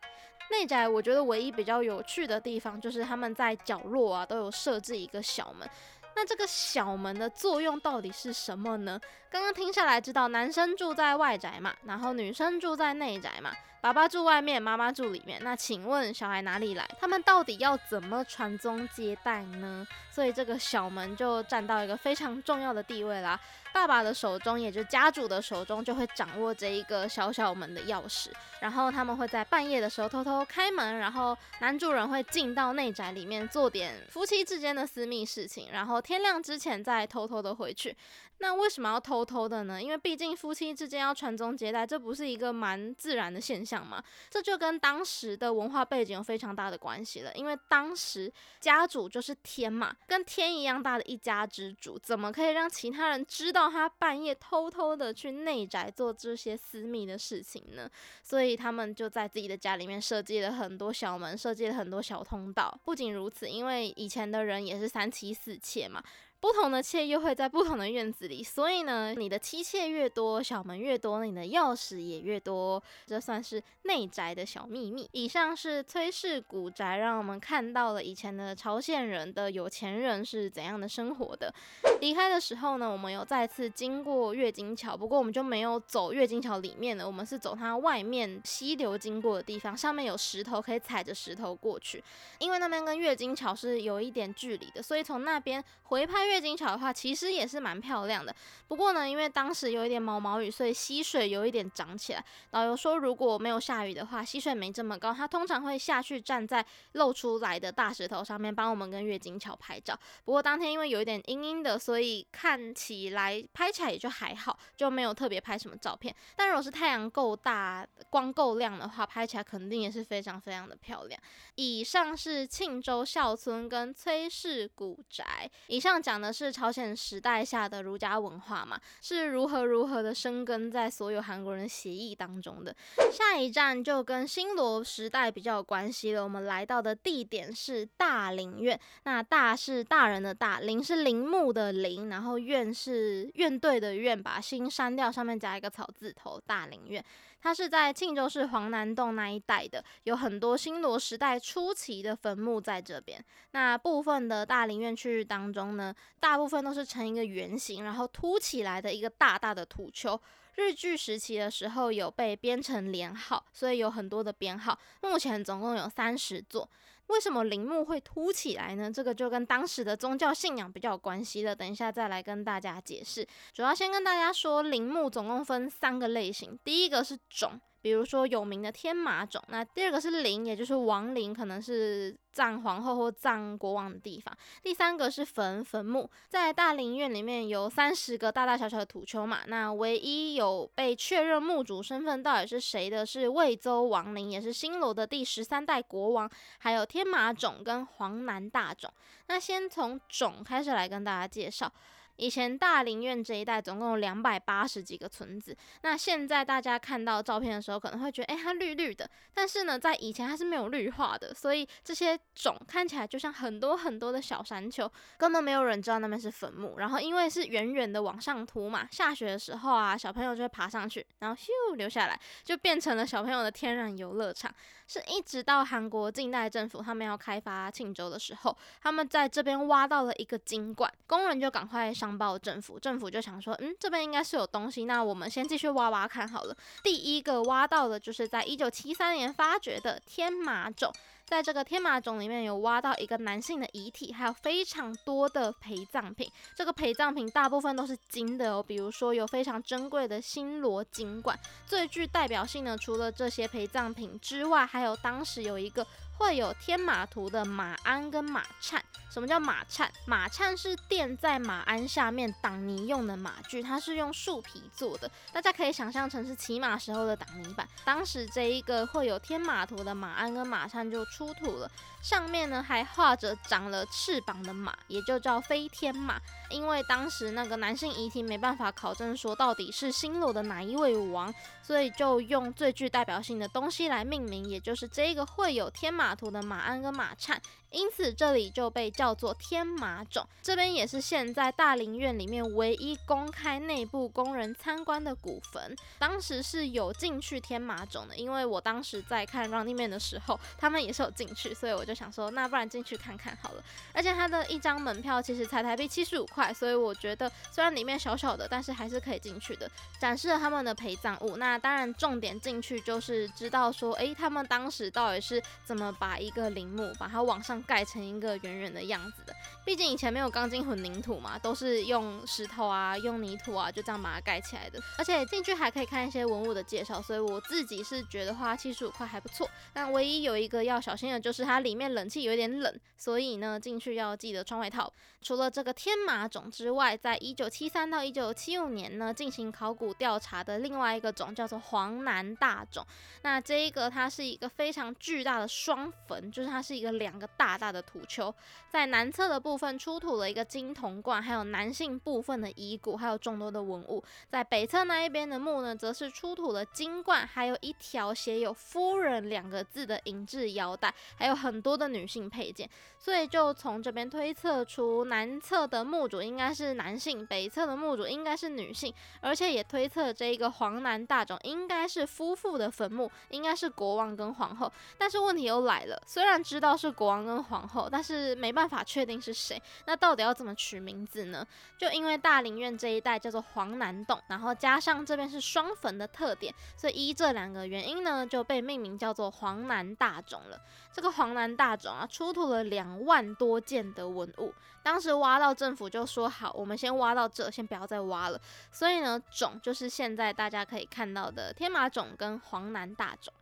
内宅我觉得唯一比较有趣的地方，就是他们在角落啊都有设置一个小门。那这个小门的作用到底是什么呢？刚刚听下来知道，男生住在外宅嘛，然后女生住在内宅嘛。爸爸住外面，妈妈住里面。那请问小孩哪里来？他们到底要怎么传宗接代呢？所以这个小门就占到一个非常重要的地位啦。爸爸的手中，也就家主的手中，就会掌握这一个小小门的钥匙。然后他们会在半夜的时候偷偷开门，然后男主人会进到内宅里面做点夫妻之间的私密事情，然后天亮之前再偷偷的回去。那为什么要偷偷的呢？因为毕竟夫妻之间要传宗接代，这不是一个蛮自然的现象想嘛？这就跟当时的文化背景有非常大的关系了。因为当时家主就是天嘛，跟天一样大的一家之主，怎么可以让其他人知道他半夜偷偷的去内宅做这些私密的事情呢？所以他们就在自己的家里面设计了很多小门，设计了很多小通道。不仅如此，因为以前的人也是三妻四妾嘛。不同的妾又会在不同的院子里，所以呢，你的妻妾越多，小门越多，你的钥匙也越多，这算是内宅的小秘密。以上是崔氏古宅，让我们看到了以前的朝鲜人的有钱人是怎样的生活的。离开的时候呢，我们有再次经过月经桥，不过我们就没有走月经桥里面了，我们是走它外面溪流经过的地方，上面有石头可以踩着石头过去，因为那边跟月经桥是有一点距离的，所以从那边回拍。月津桥的话，其实也是蛮漂亮的。不过呢，因为当时有一点毛毛雨，所以溪水有一点涨起来。导游说，如果没有下雨的话，溪水没这么高，他通常会下去站在露出来的大石头上面，帮我们跟月津桥拍照。不过当天因为有一点阴阴的，所以看起来拍起来也就还好，就没有特别拍什么照片。但如果是太阳够大、光够亮的话，拍起来肯定也是非常非常的漂亮。以上是庆州孝村跟崔氏古宅。以上讲的是朝鲜时代下的儒家文化嘛，是如何如何的生根在所有韩国人血液当中的。下一站就跟新罗时代比较有关系了。我们来到的地点是大林院。那大是大人的大，林是陵墓的陵，然后院是院队的院，把心删掉，上面加一个草字头，大林院。它是在庆州市黄南洞那一带的，有很多新罗时代初期的坟墓在这边。那部分的大陵院区域当中呢，大部分都是呈一个圆形，然后凸起来的一个大大的土丘。日据时期的时候有被编成连号，所以有很多的编号。目前总共有三十座。为什么陵墓会凸起来呢？这个就跟当时的宗教信仰比较有关系了。等一下再来跟大家解释。主要先跟大家说，陵墓总共分三个类型，第一个是冢。比如说有名的天马冢，那第二个是陵，也就是王陵，可能是葬皇后或葬国王的地方。第三个是坟，坟墓，在大陵院里面有三十个大大小小的土丘嘛，那唯一有被确认墓主身份到底是谁的，是魏州王陵，也是新罗的第十三代国王，还有天马冢跟黄南大冢。那先从冢开始来跟大家介绍。以前大林院这一带总共有两百八十几个村子，那现在大家看到照片的时候可能会觉得，哎，它绿绿的，但是呢，在以前它是没有绿化的，所以这些种看起来就像很多很多的小山丘，根本没有人知道那边是坟墓。然后因为是远远的往上凸嘛，下雪的时候啊，小朋友就会爬上去，然后咻留下来，就变成了小朋友的天然游乐场。是一直到韩国近代政府他们要开发庆州的时候，他们在这边挖到了一个金罐，工人就赶快上。报政府，政府就想说，嗯，这边应该是有东西，那我们先继续挖挖看好了。第一个挖到的就是在一九七三年发掘的天马冢，在这个天马冢里面有挖到一个男性的遗体，还有非常多的陪葬品。这个陪葬品大部分都是金的哦，比如说有非常珍贵的新罗金冠。最具代表性的，除了这些陪葬品之外，还有当时有一个。会有天马图的马鞍跟马颤。什么叫马颤？马颤是垫在马鞍下面挡泥用的马具，它是用树皮做的。大家可以想象成是骑马时候的挡泥板。当时这一个会有天马图的马鞍跟马颤就出土了，上面呢还画着长了翅膀的马，也就叫飞天马。因为当时那个男性遗体没办法考证说到底是新罗的哪一位王，所以就用最具代表性的东西来命名，也就是这个会有天马。图的马鞍跟马颤，因此这里就被叫做天马冢。这边也是现在大林院里面唯一公开内部供人参观的古坟。当时是有进去天马冢的，因为我当时在看 Running Man 的时候，他们也是有进去，所以我就想说，那不然进去看看好了。而且它的一张门票其实才台币七十五块，所以我觉得虽然里面小小的，但是还是可以进去的，展示了他们的陪葬物。那当然重点进去就是知道说，诶，他们当时到底是怎么。把一个陵墓，把它往上改成一个圆圆的样子的。毕竟以前没有钢筋混凝土嘛，都是用石头啊、用泥土啊，就这样把它盖起来的。而且进去还可以看一些文物的介绍，所以我自己是觉得花七十五块还不错。但唯一有一个要小心的就是它里面冷气有点冷，所以呢进去要记得穿外套。除了这个天马冢之外，在一九七三到一九七五年呢进行考古调查的另外一个冢叫做黄南大冢。那这一个它是一个非常巨大的双。坟就是它是一个两个大大的土丘，在南侧的部分出土了一个金铜罐，还有男性部分的遗骨，还有众多的文物。在北侧那一边的墓呢，则是出土了金冠，还有一条写有“夫人”两个字的银质腰带，还有很多的女性配件。所以就从这边推测出，南侧的墓主应该是男性，北侧的墓主应该是女性，而且也推测这一个黄南大冢应该是夫妇的坟墓，应该是国王跟皇后。但是问题又来。了，虽然知道是国王跟皇后，但是没办法确定是谁。那到底要怎么取名字呢？就因为大林院这一带叫做黄南洞，然后加上这边是双坟的特点，所以依这两个原因呢，就被命名叫做黄南大冢了。这个黄南大冢啊，出土了两万多件的文物。当时挖到政府就说好，我们先挖到这，先不要再挖了。所以呢，冢就是现在大家可以看到的天马冢跟黄南大冢。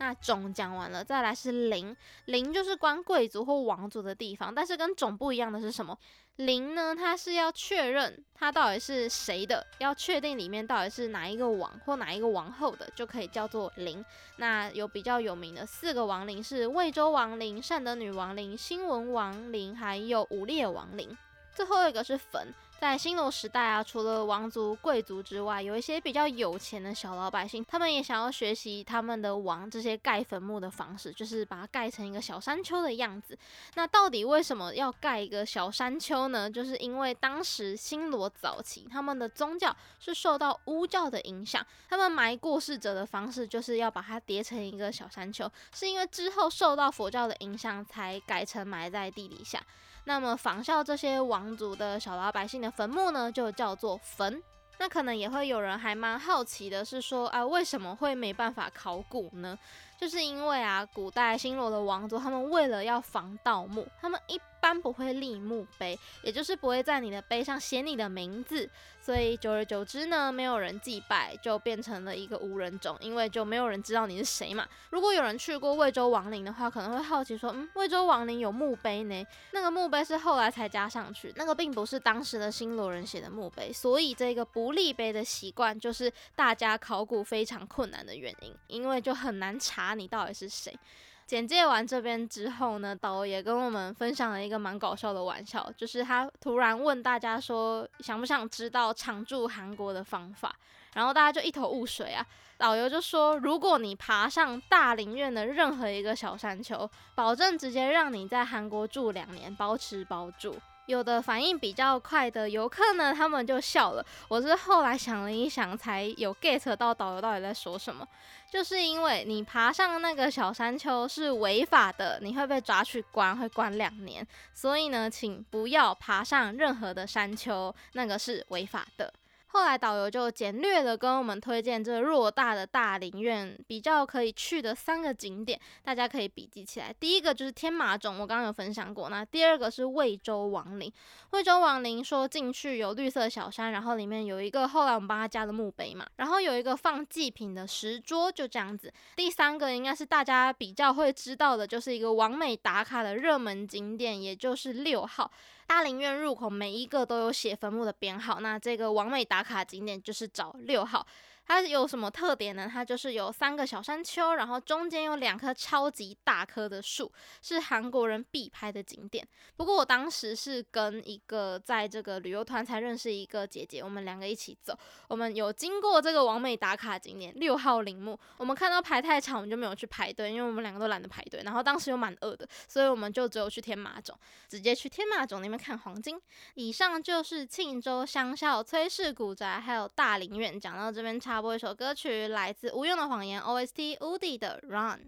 那塚讲完了，再来是陵。陵就是关贵族或王族的地方，但是跟塚不一样的是什么？陵呢，它是要确认它到底是谁的，要确定里面到底是哪一个王或哪一个王后的，就可以叫做陵。那有比较有名的四个王陵是魏州王陵、善德女王陵、新文王陵，还有武烈王陵。最后一个是坟。在新罗时代啊，除了王族、贵族之外，有一些比较有钱的小老百姓，他们也想要学习他们的王这些盖坟墓的方式，就是把它盖成一个小山丘的样子。那到底为什么要盖一个小山丘呢？就是因为当时新罗早期他们的宗教是受到巫教的影响，他们埋过世者的方式就是要把它叠成一个小山丘，是因为之后受到佛教的影响才改成埋在地底下。那么仿效这些王族的小老百姓的坟墓呢，就叫做坟。那可能也会有人还蛮好奇的，是说啊，为什么会没办法考古呢？就是因为啊，古代新罗的王族他们为了要防盗墓，他们一般不会立墓碑，也就是不会在你的碑上写你的名字。所以久而久之呢，没有人祭拜，就变成了一个无人塚，因为就没有人知道你是谁嘛。如果有人去过魏州王陵的话，可能会好奇说，嗯，魏州王陵有墓碑呢？那个墓碑是后来才加上去，那个并不是当时的新罗人写的墓碑。所以这个不立碑的习惯，就是大家考古非常困难的原因，因为就很难查你到底是谁。简介完这边之后呢，导游也跟我们分享了一个蛮搞笑的玩笑，就是他突然问大家说，想不想知道常驻韩国的方法？然后大家就一头雾水啊。导游就说，如果你爬上大林苑的任何一个小山丘，保证直接让你在韩国住两年，包吃包住。有的反应比较快的游客呢，他们就笑了。我是后来想了一想，才有 get 到导游到底在说什么。就是因为你爬上那个小山丘是违法的，你会被抓去关，会关两年。所以呢，请不要爬上任何的山丘，那个是违法的。后来导游就简略的跟我们推荐这偌大的大林苑比较可以去的三个景点，大家可以笔记起来。第一个就是天马冢，我刚刚有分享过。那第二个是魏州王陵，魏州王陵说进去有绿色小山，然后里面有一个后来我们帮他加的墓碑嘛，然后有一个放祭品的石桌，就这样子。第三个应该是大家比较会知道的，就是一个完美打卡的热门景点，也就是六号。大陵院入口每一个都有写坟墓的编号，那这个完美打卡景点就是找六号。它有什么特点呢？它就是有三个小山丘，然后中间有两棵超级大棵的树，是韩国人必拍的景点。不过我当时是跟一个在这个旅游团才认识一个姐姐，我们两个一起走，我们有经过这个完美打卡景点六号陵墓。我们看到排太长，我们就没有去排队，因为我们两个都懒得排队。然后当时又蛮饿的，所以我们就只有去天马冢，直接去天马冢那边看黄金。以上就是庆州乡校、崔氏古宅还有大林苑，讲到这边差。播一首歌曲，来自《无用的谎言》OST，《乌迪的 Run》。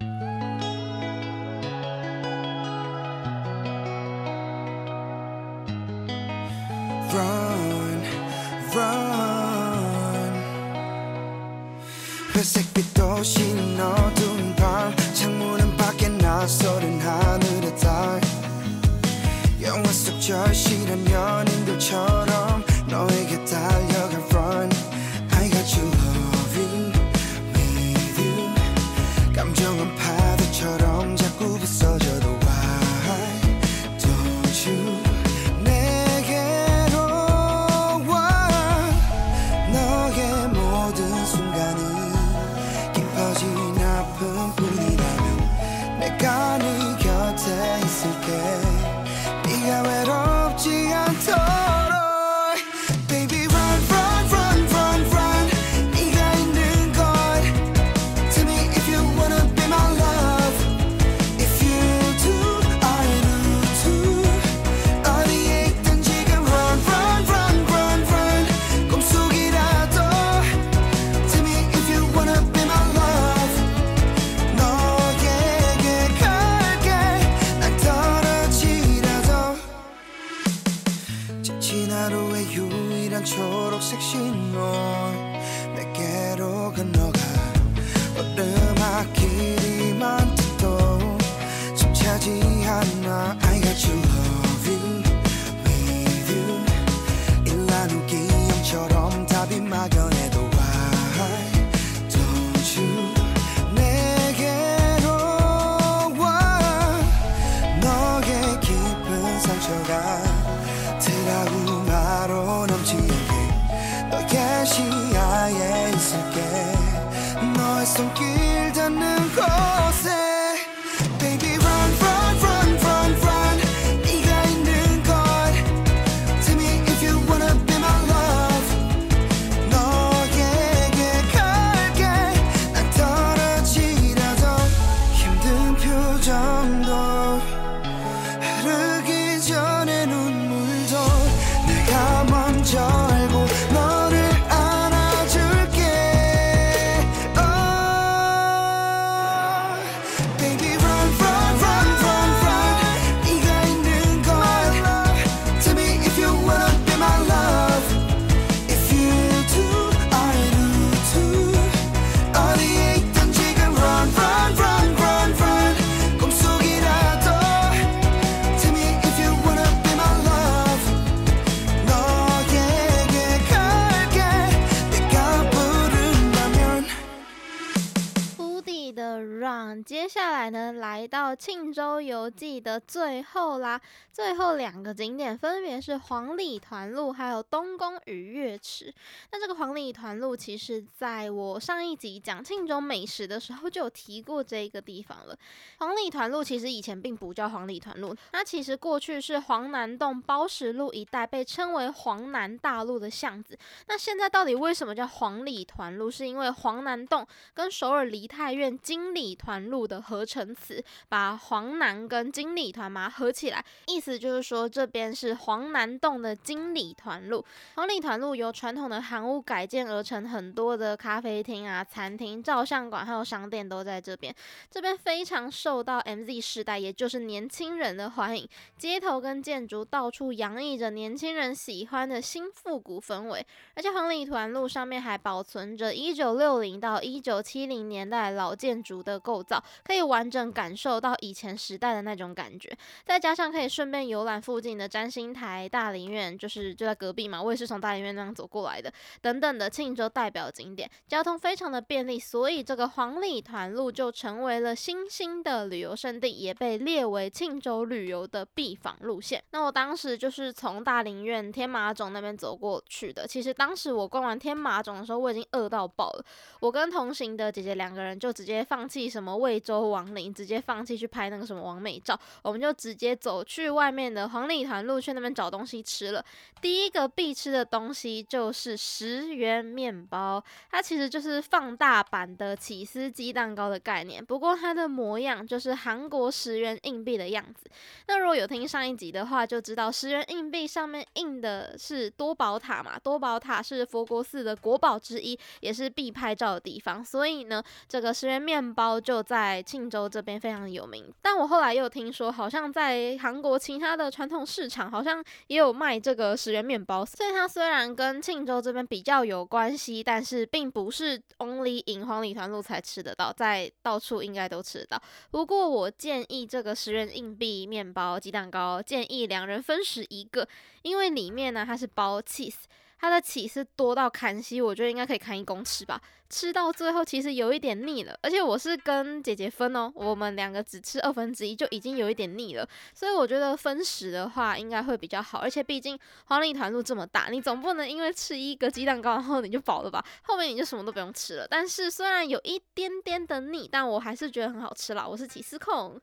庆州游记的最后啦。最后两个景点分别是黄里团路还有东宫与月池。那这个黄里团路，其实在我上一集讲庆州美食的时候就有提过这个地方了。黄里团路其实以前并不叫黄里团路，那其实过去是黄南洞包石路一带被称为黄南大路的巷子。那现在到底为什么叫黄里团路？是因为黄南洞跟首尔梨泰院经理团路的合成词，把黄南跟经理团嘛合起来，意思就是说这边是黄南洞的经理团路。黄里团路由传统的韩屋改建而成，很多的咖啡厅啊、餐厅、照相馆还有商店都在这边。这边非常受到 MZ 世代，也就是年轻人的欢迎。街头跟建筑到处洋溢着年轻人喜欢的新复古氛围，而且黄里团路上面还保存着一九六零到一九七零年代老建筑的构造，可以完整感受到以前时代的那种感觉。再加上可以顺便游览附近的占星台、大林院，就是就在隔壁嘛，我也是从大林院那样走过来的。等等的庆州代表景点，交通非常的便利，所以这个黄里团路就成为了新兴的旅游胜地，也被列为庆州旅游的必访路线。那我当时就是从大林院天马塚那边走过去的。其实当时我逛完天马塚的时候，我已经饿到爆了。我跟同行的姐姐两个人就直接放弃什么惠州王林，直接放弃去拍那个什么完美照，我们就直接走去外面的黄里团路去那边找东西吃了。第一个必吃的东西就是十元面包，它其实就是放大版的起司鸡蛋糕的概念，不过它的模样就是韩国十元硬币的样子。那如果有听上一集的话，就知道十元硬币上面印的是多宝塔嘛，多宝塔是佛国寺的国宝之一，也是必拍照的地方，所以呢，这个十元面包就在庆州这边非常有名。但我后来又听说，好像在韩国其他的传统市场，好像也有卖这个十元面包。所以它虽然跟庆州这边比较有关系，但是并不是 only in 黄里团路才吃得到，在到处应该都吃得到。不过我建议这个十元硬币面包鸡蛋糕，建议两人分食一个，因为里面呢它是包 cheese。它的起司多到砍西，我觉得应该可以砍一公尺吧。吃到最后其实有一点腻了，而且我是跟姐姐分哦，我们两个只吃二分之一就已经有一点腻了，所以我觉得分食的话应该会比较好。而且毕竟黄里团路这么大，你总不能因为吃一个鸡蛋糕然后你就饱了吧？后面你就什么都不用吃了。但是虽然有一点点的腻，但我还是觉得很好吃啦。我是起司控。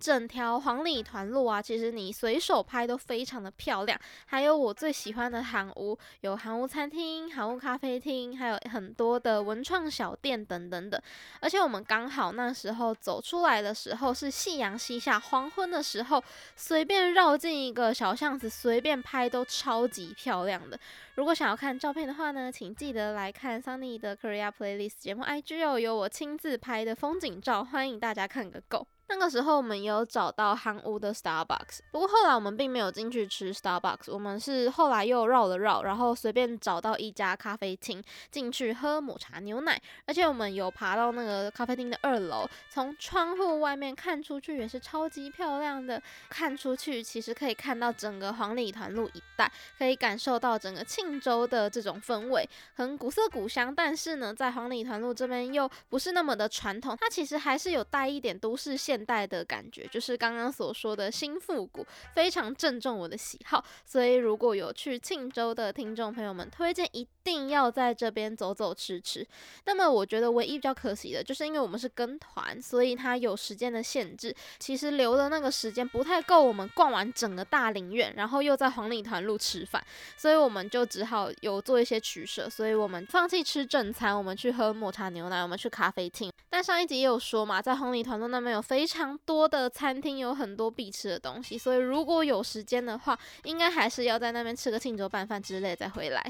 整条黄里团路啊，其实你随手拍都非常的漂亮。还有我最喜欢的韩屋，有韩屋餐厅、韩屋咖啡厅，还有很多的文创小店等等的。而且我们刚好那时候走出来的时候是夕阳西下、黄昏的时候，随便绕进一个小巷子，随便拍都超级漂亮的。如果想要看照片的话呢，请记得来看 Sunny 的 Korea Playlist 节目 IG 哦，有我亲自拍的风景照，欢迎大家看个够。那个时候我们有找到韩屋的 Starbucks，不过后来我们并没有进去吃 Starbucks，我们是后来又绕了绕，然后随便找到一家咖啡厅进去喝抹茶牛奶，而且我们有爬到那个咖啡厅的二楼，从窗户外面看出去也是超级漂亮的，看出去其实可以看到整个黄里团路一带，可以感受到整个庆州的这种氛围，很古色古香，但是呢，在黄里团路这边又不是那么的传统，它其实还是有带一点都市线代的感觉，就是刚刚所说的新复古，非常正中我的喜好。所以如果有去庆州的听众朋友们，推荐一定要在这边走走吃吃。那么我觉得唯一比较可惜的，就是因为我们是跟团，所以它有时间的限制。其实留的那个时间不太够我们逛完整个大林院，然后又在黄里团路吃饭，所以我们就只好有做一些取舍。所以我们放弃吃正餐，我们去喝抹茶牛奶，我们去咖啡厅。但上一集也有说嘛，在黄里团路那边有非常非常多的餐厅，有很多必吃的东西，所以如果有时间的话，应该还是要在那边吃个庆州拌饭之类再回来。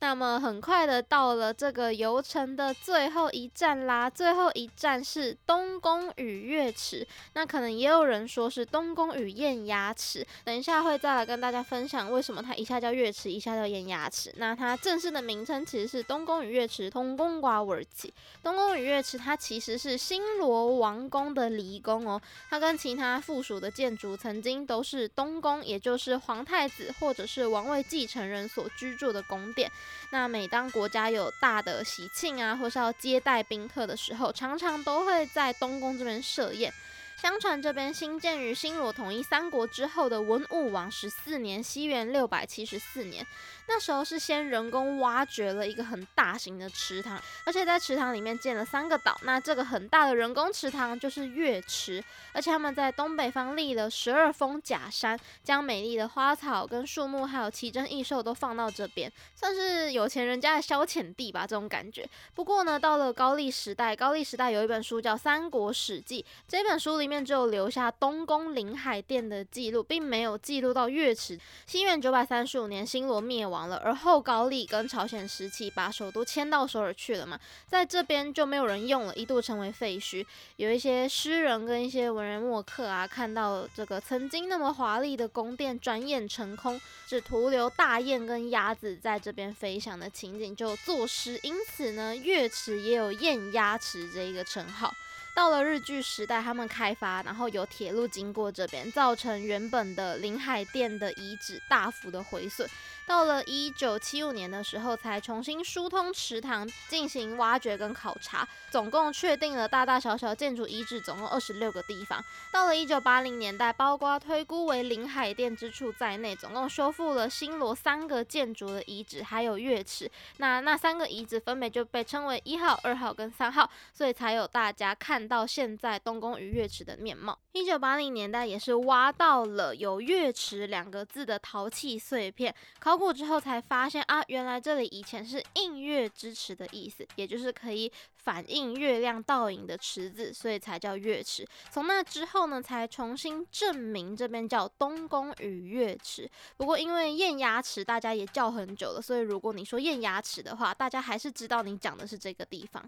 那么很快的到了这个游程的最后一站啦，最后一站是东宫与月池。那可能也有人说是东宫与燕鸭池，等一下会再来跟大家分享为什么它一下叫月池，一下叫燕鸭池。那它正式的名称其实是东宫与月池东宫瓜尔奇。东宫与月池它其实是新罗王宫的离宫。哦，它跟其他附属的建筑曾经都是东宫，也就是皇太子或者是王位继承人所居住的宫殿。那每当国家有大的喜庆啊，或是要接待宾客的时候，常常都会在东宫这边设宴。相传这边兴建于新罗统一三国之后的文武王十四年（西元六百七十四年）。那时候是先人工挖掘了一个很大型的池塘，而且在池塘里面建了三个岛。那这个很大的人工池塘就是月池，而且他们在东北方立了十二峰假山，将美丽的花草跟树木还有奇珍异兽都放到这边，算是有钱人家的消遣地吧，这种感觉。不过呢，到了高丽时代，高丽时代有一本书叫《三国史记》，这本书里面只有留下东宫临海殿的记录，并没有记录到月池。西元九百三十五年，新罗灭亡。亡了，而后高丽跟朝鲜时期把首都迁到首尔去了嘛，在这边就没有人用了，一度成为废墟。有一些诗人跟一些文人墨客啊，看到这个曾经那么华丽的宫殿转眼成空，只徒留大雁跟鸭子在这边飞翔的情景，就作诗。因此呢，月池也有雁鸭池这一个称号。到了日据时代，他们开发，然后有铁路经过这边，造成原本的临海殿的遗址大幅的毁损。到了一九七五年的时候，才重新疏通池塘，进行挖掘跟考察，总共确定了大大小小建筑遗址总共二十六个地方。到了一九八零年代，包括推估为临海殿之处在内，总共修复了新罗三个建筑的遗址，还有月池。那那三个遗址分别就被称为一号、二号跟三号，所以才有大家看到现在东宫与月池的面貌。一九八零年代也是挖到了有月池两个字的陶器碎片，考。考古之后才发现啊，原来这里以前是映月支持的意思，也就是可以反映月亮倒影的池子，所以才叫月池。从那之后呢，才重新证明这边叫东宫与月池。不过因为雁牙池大家也叫很久了，所以如果你说雁牙池的话，大家还是知道你讲的是这个地方。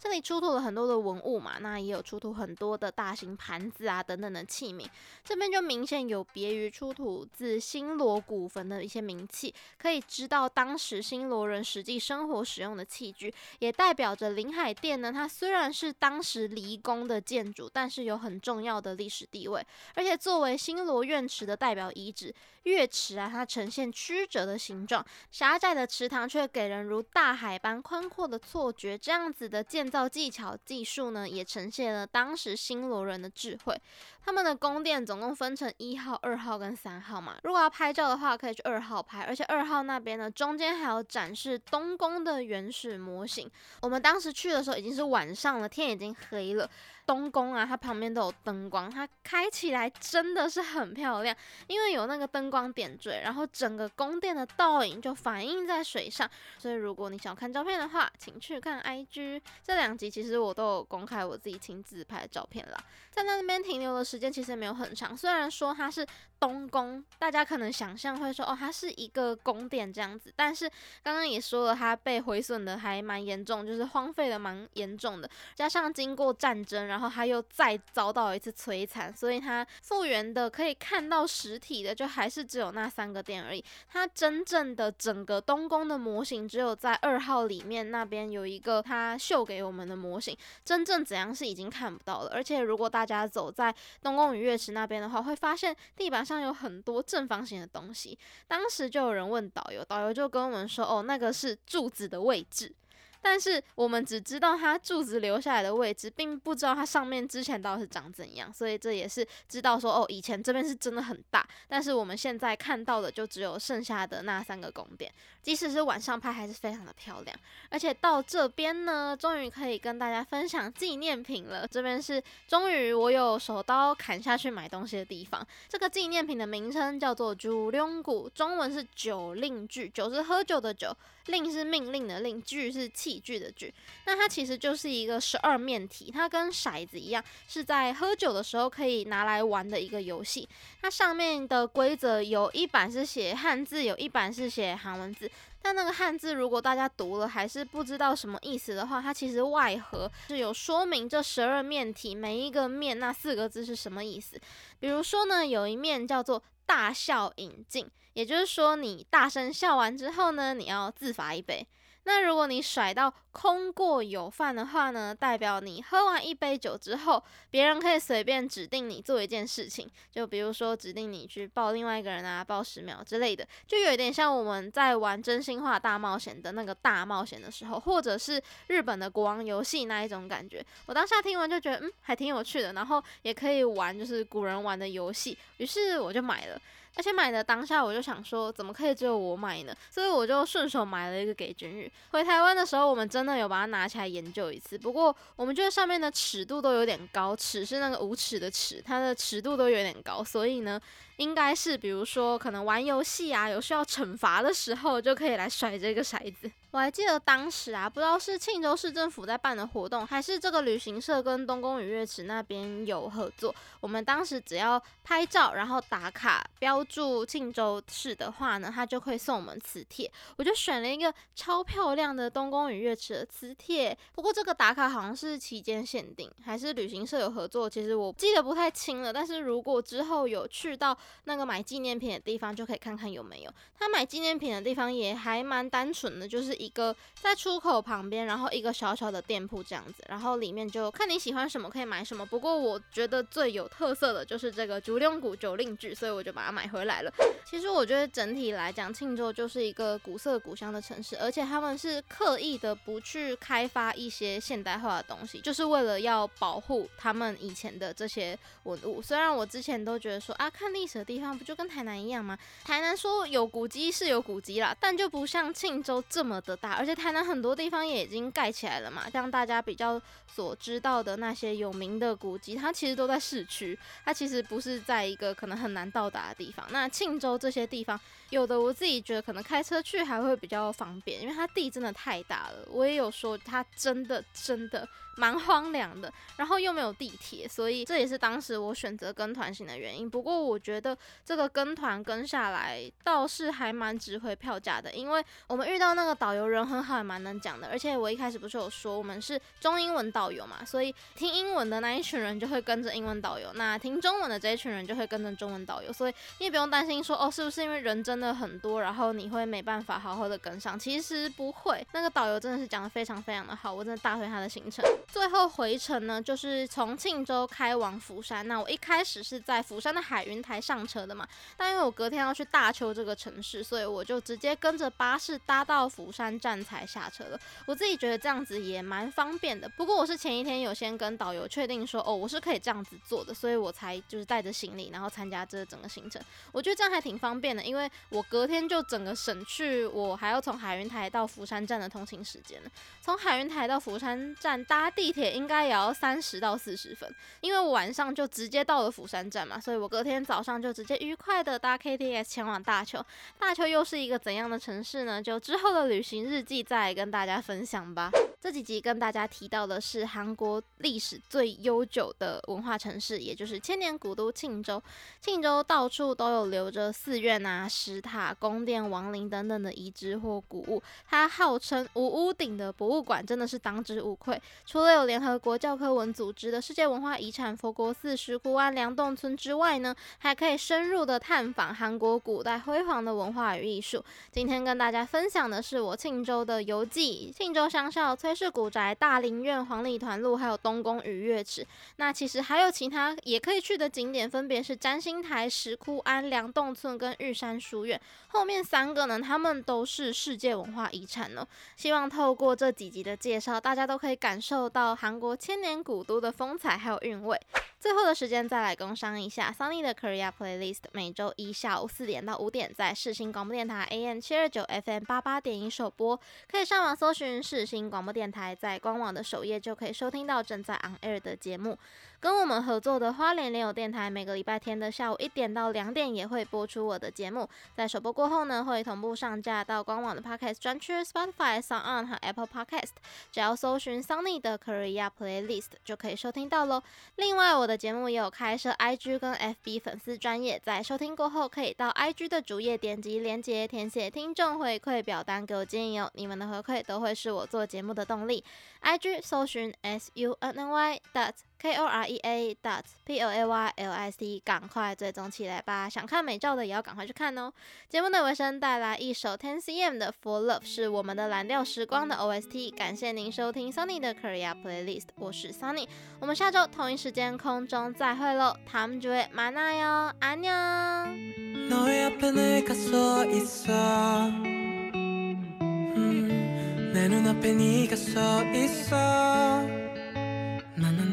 这里出土了很多的文物嘛，那也有出土很多的大型盘子啊等等的器皿。这边就明显有别于出土自新罗古坟的一些名器。可以知道当时新罗人实际生活使用的器具，也代表着临海殿呢。它虽然是当时离宫的建筑，但是有很重要的历史地位。而且作为新罗院池的代表遗址，月池啊，它呈现曲折的形状，狭窄的池塘却给人如大海般宽阔的错觉。这样子的建造技巧技术呢，也呈现了当时新罗人的智慧。他们的宫殿总共分成一号、二号跟三号嘛。如果要拍照的话，可以去二号拍，而且二号那边呢，中间还有展示东宫的原始模型。我们当时去的时候已经是晚上了，天已经黑了。东宫啊，它旁边都有灯光，它开起来真的是很漂亮，因为有那个灯光点缀，然后整个宫殿的倒影就反映在水上。所以如果你想要看照片的话，请去看 IG。这两集其实我都有公开我自己亲自拍的照片啦。在那边停留的时间其实没有很长，虽然说它是东宫，大家可能想象会说哦，它是一个宫殿这样子，但是刚刚也说了，它被毁损的还蛮严重，就是荒废的蛮严重的，加上经过战争，然后。然后他又再遭到一次摧残，所以他复原的可以看到实体的，就还是只有那三个殿而已。他真正的整个东宫的模型，只有在二号里面那边有一个他秀给我们的模型。真正怎样是已经看不到了。而且如果大家走在东宫与月池那边的话，会发现地板上有很多正方形的东西。当时就有人问导游，导游就跟我们说：“哦，那个是柱子的位置。”但是我们只知道它柱子留下来的位置，并不知道它上面之前到底是长怎样，所以这也是知道说哦，以前这边是真的很大，但是我们现在看到的就只有剩下的那三个宫殿，即使是晚上拍还是非常的漂亮。而且到这边呢，终于可以跟大家分享纪念品了。这边是终于我有手刀砍下去买东西的地方。这个纪念品的名称叫做酒令具，中文是酒令具，酒是喝酒的酒。令是命令的令，具是器具的具。那它其实就是一个十二面体，它跟骰子一样，是在喝酒的时候可以拿来玩的一个游戏。它上面的规则有一版是写汉字，有一版是写韩文字。但那个汉字如果大家读了还是不知道什么意思的话，它其实外盒是有说明这十二面体每一个面那四个字是什么意思。比如说呢，有一面叫做大笑饮尽。也就是说，你大声笑完之后呢，你要自罚一杯。那如果你甩到空过有饭的话呢，代表你喝完一杯酒之后，别人可以随便指定你做一件事情，就比如说指定你去抱另外一个人啊，抱十秒之类的，就有点像我们在玩真心话大冒险的那个大冒险的时候，或者是日本的国王游戏那一种感觉。我当下听完就觉得，嗯，还挺有趣的，然后也可以玩就是古人玩的游戏，于是我就买了。而且买的当下我就想说，怎么可以只有我买呢？所以我就顺手买了一个给君宇。回台湾的时候，我们真的有把它拿起来研究一次。不过我们觉得上面的尺度都有点高，尺是那个无尺的尺，它的尺度都有点高，所以呢。应该是，比如说，可能玩游戏啊，有需要惩罚的时候，就可以来甩这个骰子。我还记得当时啊，不知道是庆州市政府在办的活动，还是这个旅行社跟东宫与月池那边有合作。我们当时只要拍照，然后打卡标注庆州市的话呢，他就会送我们磁铁。我就选了一个超漂亮的东宫与月池的磁铁。不过这个打卡好像是期间限定，还是旅行社有合作，其实我记得不太清了。但是如果之后有去到那个买纪念品的地方，就可以看看有没有。他买纪念品的地方也还蛮单纯的，就是一个在出口旁边，然后一个小小的店铺这样子，然后里面就看你喜欢什么可以买什么。不过我觉得最有特色的就是这个竹龙谷酒令具，所以我就把它买回来了。其实我觉得整体来讲，庆州就是一个古色古香的城市，而且他们是刻意的不去开发一些现代化的东西，就是为了要保护他们以前的这些文物。虽然我之前都觉得说啊，看历史的地方。不就跟台南一样吗？台南说有古迹是有古迹啦，但就不像庆州这么的大。而且台南很多地方也已经盖起来了嘛，像大家比较所知道的那些有名的古迹，它其实都在市区，它其实不是在一个可能很难到达的地方。那庆州这些地方，有的我自己觉得可能开车去还会比较方便，因为它地真的太大了。我也有说它真的真的。蛮荒凉的，然后又没有地铁，所以这也是当时我选择跟团行的原因。不过我觉得这个跟团跟下来倒是还蛮值回票价的，因为我们遇到那个导游人很好，也蛮能讲的。而且我一开始不是有说我们是中英文导游嘛，所以听英文的那一群人就会跟着英文导游，那听中文的这一群人就会跟着中文导游，所以你也不用担心说哦，是不是因为人真真的很多，然后你会没办法好好的跟上？其实不会，那个导游真的是讲得非常非常的好，我真的大推他的行程。最后回程呢，就是从庆州开往釜山。那我一开始是在釜山的海云台上车的嘛，但因为我隔天要去大邱这个城市，所以我就直接跟着巴士搭到釜山站才下车的。我自己觉得这样子也蛮方便的。不过我是前一天有先跟导游确定说，哦，我是可以这样子做的，所以我才就是带着行李，然后参加这整个行程。我觉得这样还挺方便的，因为我隔天就整个省去我还要从海云台到釜山站的通勤时间了。从海云台到釜山站搭地铁。应该也要三十到四十分，因为我晚上就直接到了釜山站嘛，所以我隔天早上就直接愉快的搭 KTX 前往大邱。大邱又是一个怎样的城市呢？就之后的旅行日记再跟大家分享吧。这几集跟大家提到的是韩国历史最悠久的文化城市，也就是千年古都庆州。庆州到处都有留着寺院啊、石塔、宫殿、王陵等等的遗址或古物。它号称无屋顶的博物馆，真的是当之无愧。除了有联合国教科文组织的世界文化遗产佛国寺石窟湾梁洞村之外呢，还可以深入的探访韩国古代辉煌的文化与艺术。今天跟大家分享的是我庆州的游记，庆州乡校。崔氏古宅、大林苑、黄里团路，还有东宫与月池。那其实还有其他也可以去的景点，分别是占星台、石窟庵、梁洞村跟玉山书院。后面三个呢，他们都是世界文化遗产哦。希望透过这几集的介绍，大家都可以感受到韩国千年古都的风采还有韵味。最后的时间再来工商一下，Sunny 的 Korea Playlist 每周一下午四点到五点在世新广播电台 AM 七二九 FM 八八点一首播，可以上网搜寻世新广播电台，在官网的首页就可以收听到正在 on air 的节目。跟我们合作的花莲联友电台，每个礼拜天的下午一点到两点也会播出我的节目，在首播过后呢，会同步上架到官网的 Podcast 专区 Spotify、s o n On 和 Apple Podcast，只要搜寻 Sunny 的 Korea Playlist 就可以收听到喽。另外，我的节目也有开设 IG 跟 FB 粉丝专业，在收听过后可以到 IG 的主页点击链接，填写听众回馈表单给我建议哦。你们的回馈都会是我做节目的动力。IG 搜寻 S U N N Y dot Korea dot playlist，赶快追踪起来吧！想看美照的也要赶快去看哦。节目的尾声带来一首 Ten CM 的 For Love，是我们的蓝调时光的 OST。感谢您收听 sonny 的 Korea Playlist，我是 sonny。我们下周同一时间空中再会喽，tạm biệt, má nay 哦，安妞。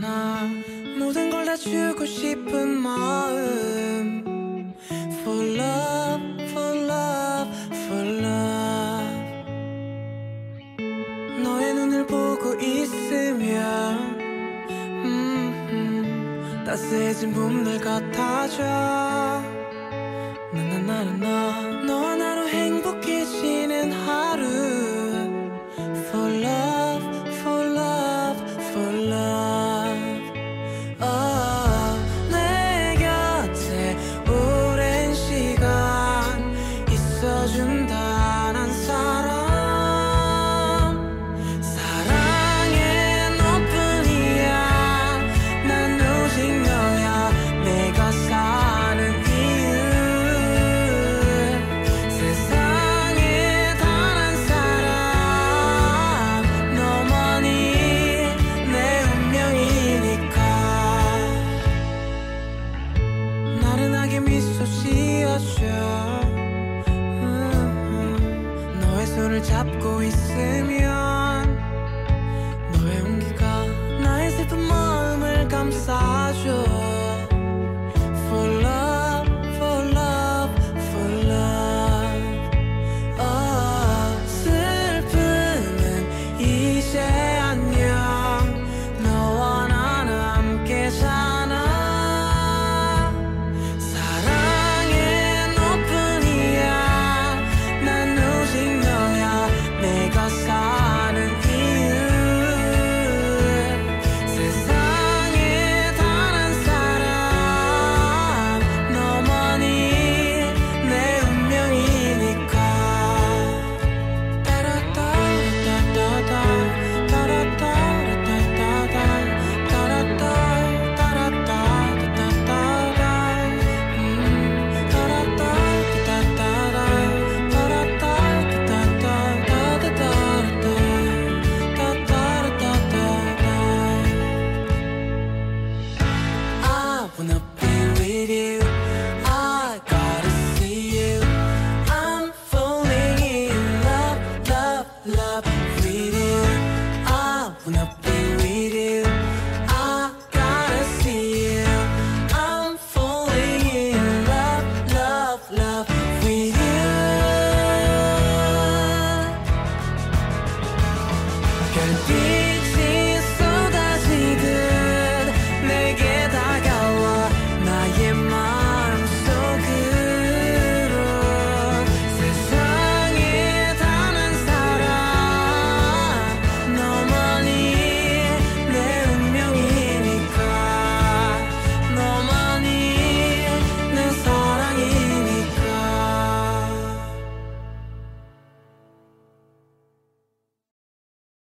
않아 모든 걸 다 주고 싶은 마음. For love, for love, for love. 너의 눈을 보고 있으면 음, 따스해진 봄날 같아져. 나나나나 너 하나로 행복해지는 하루.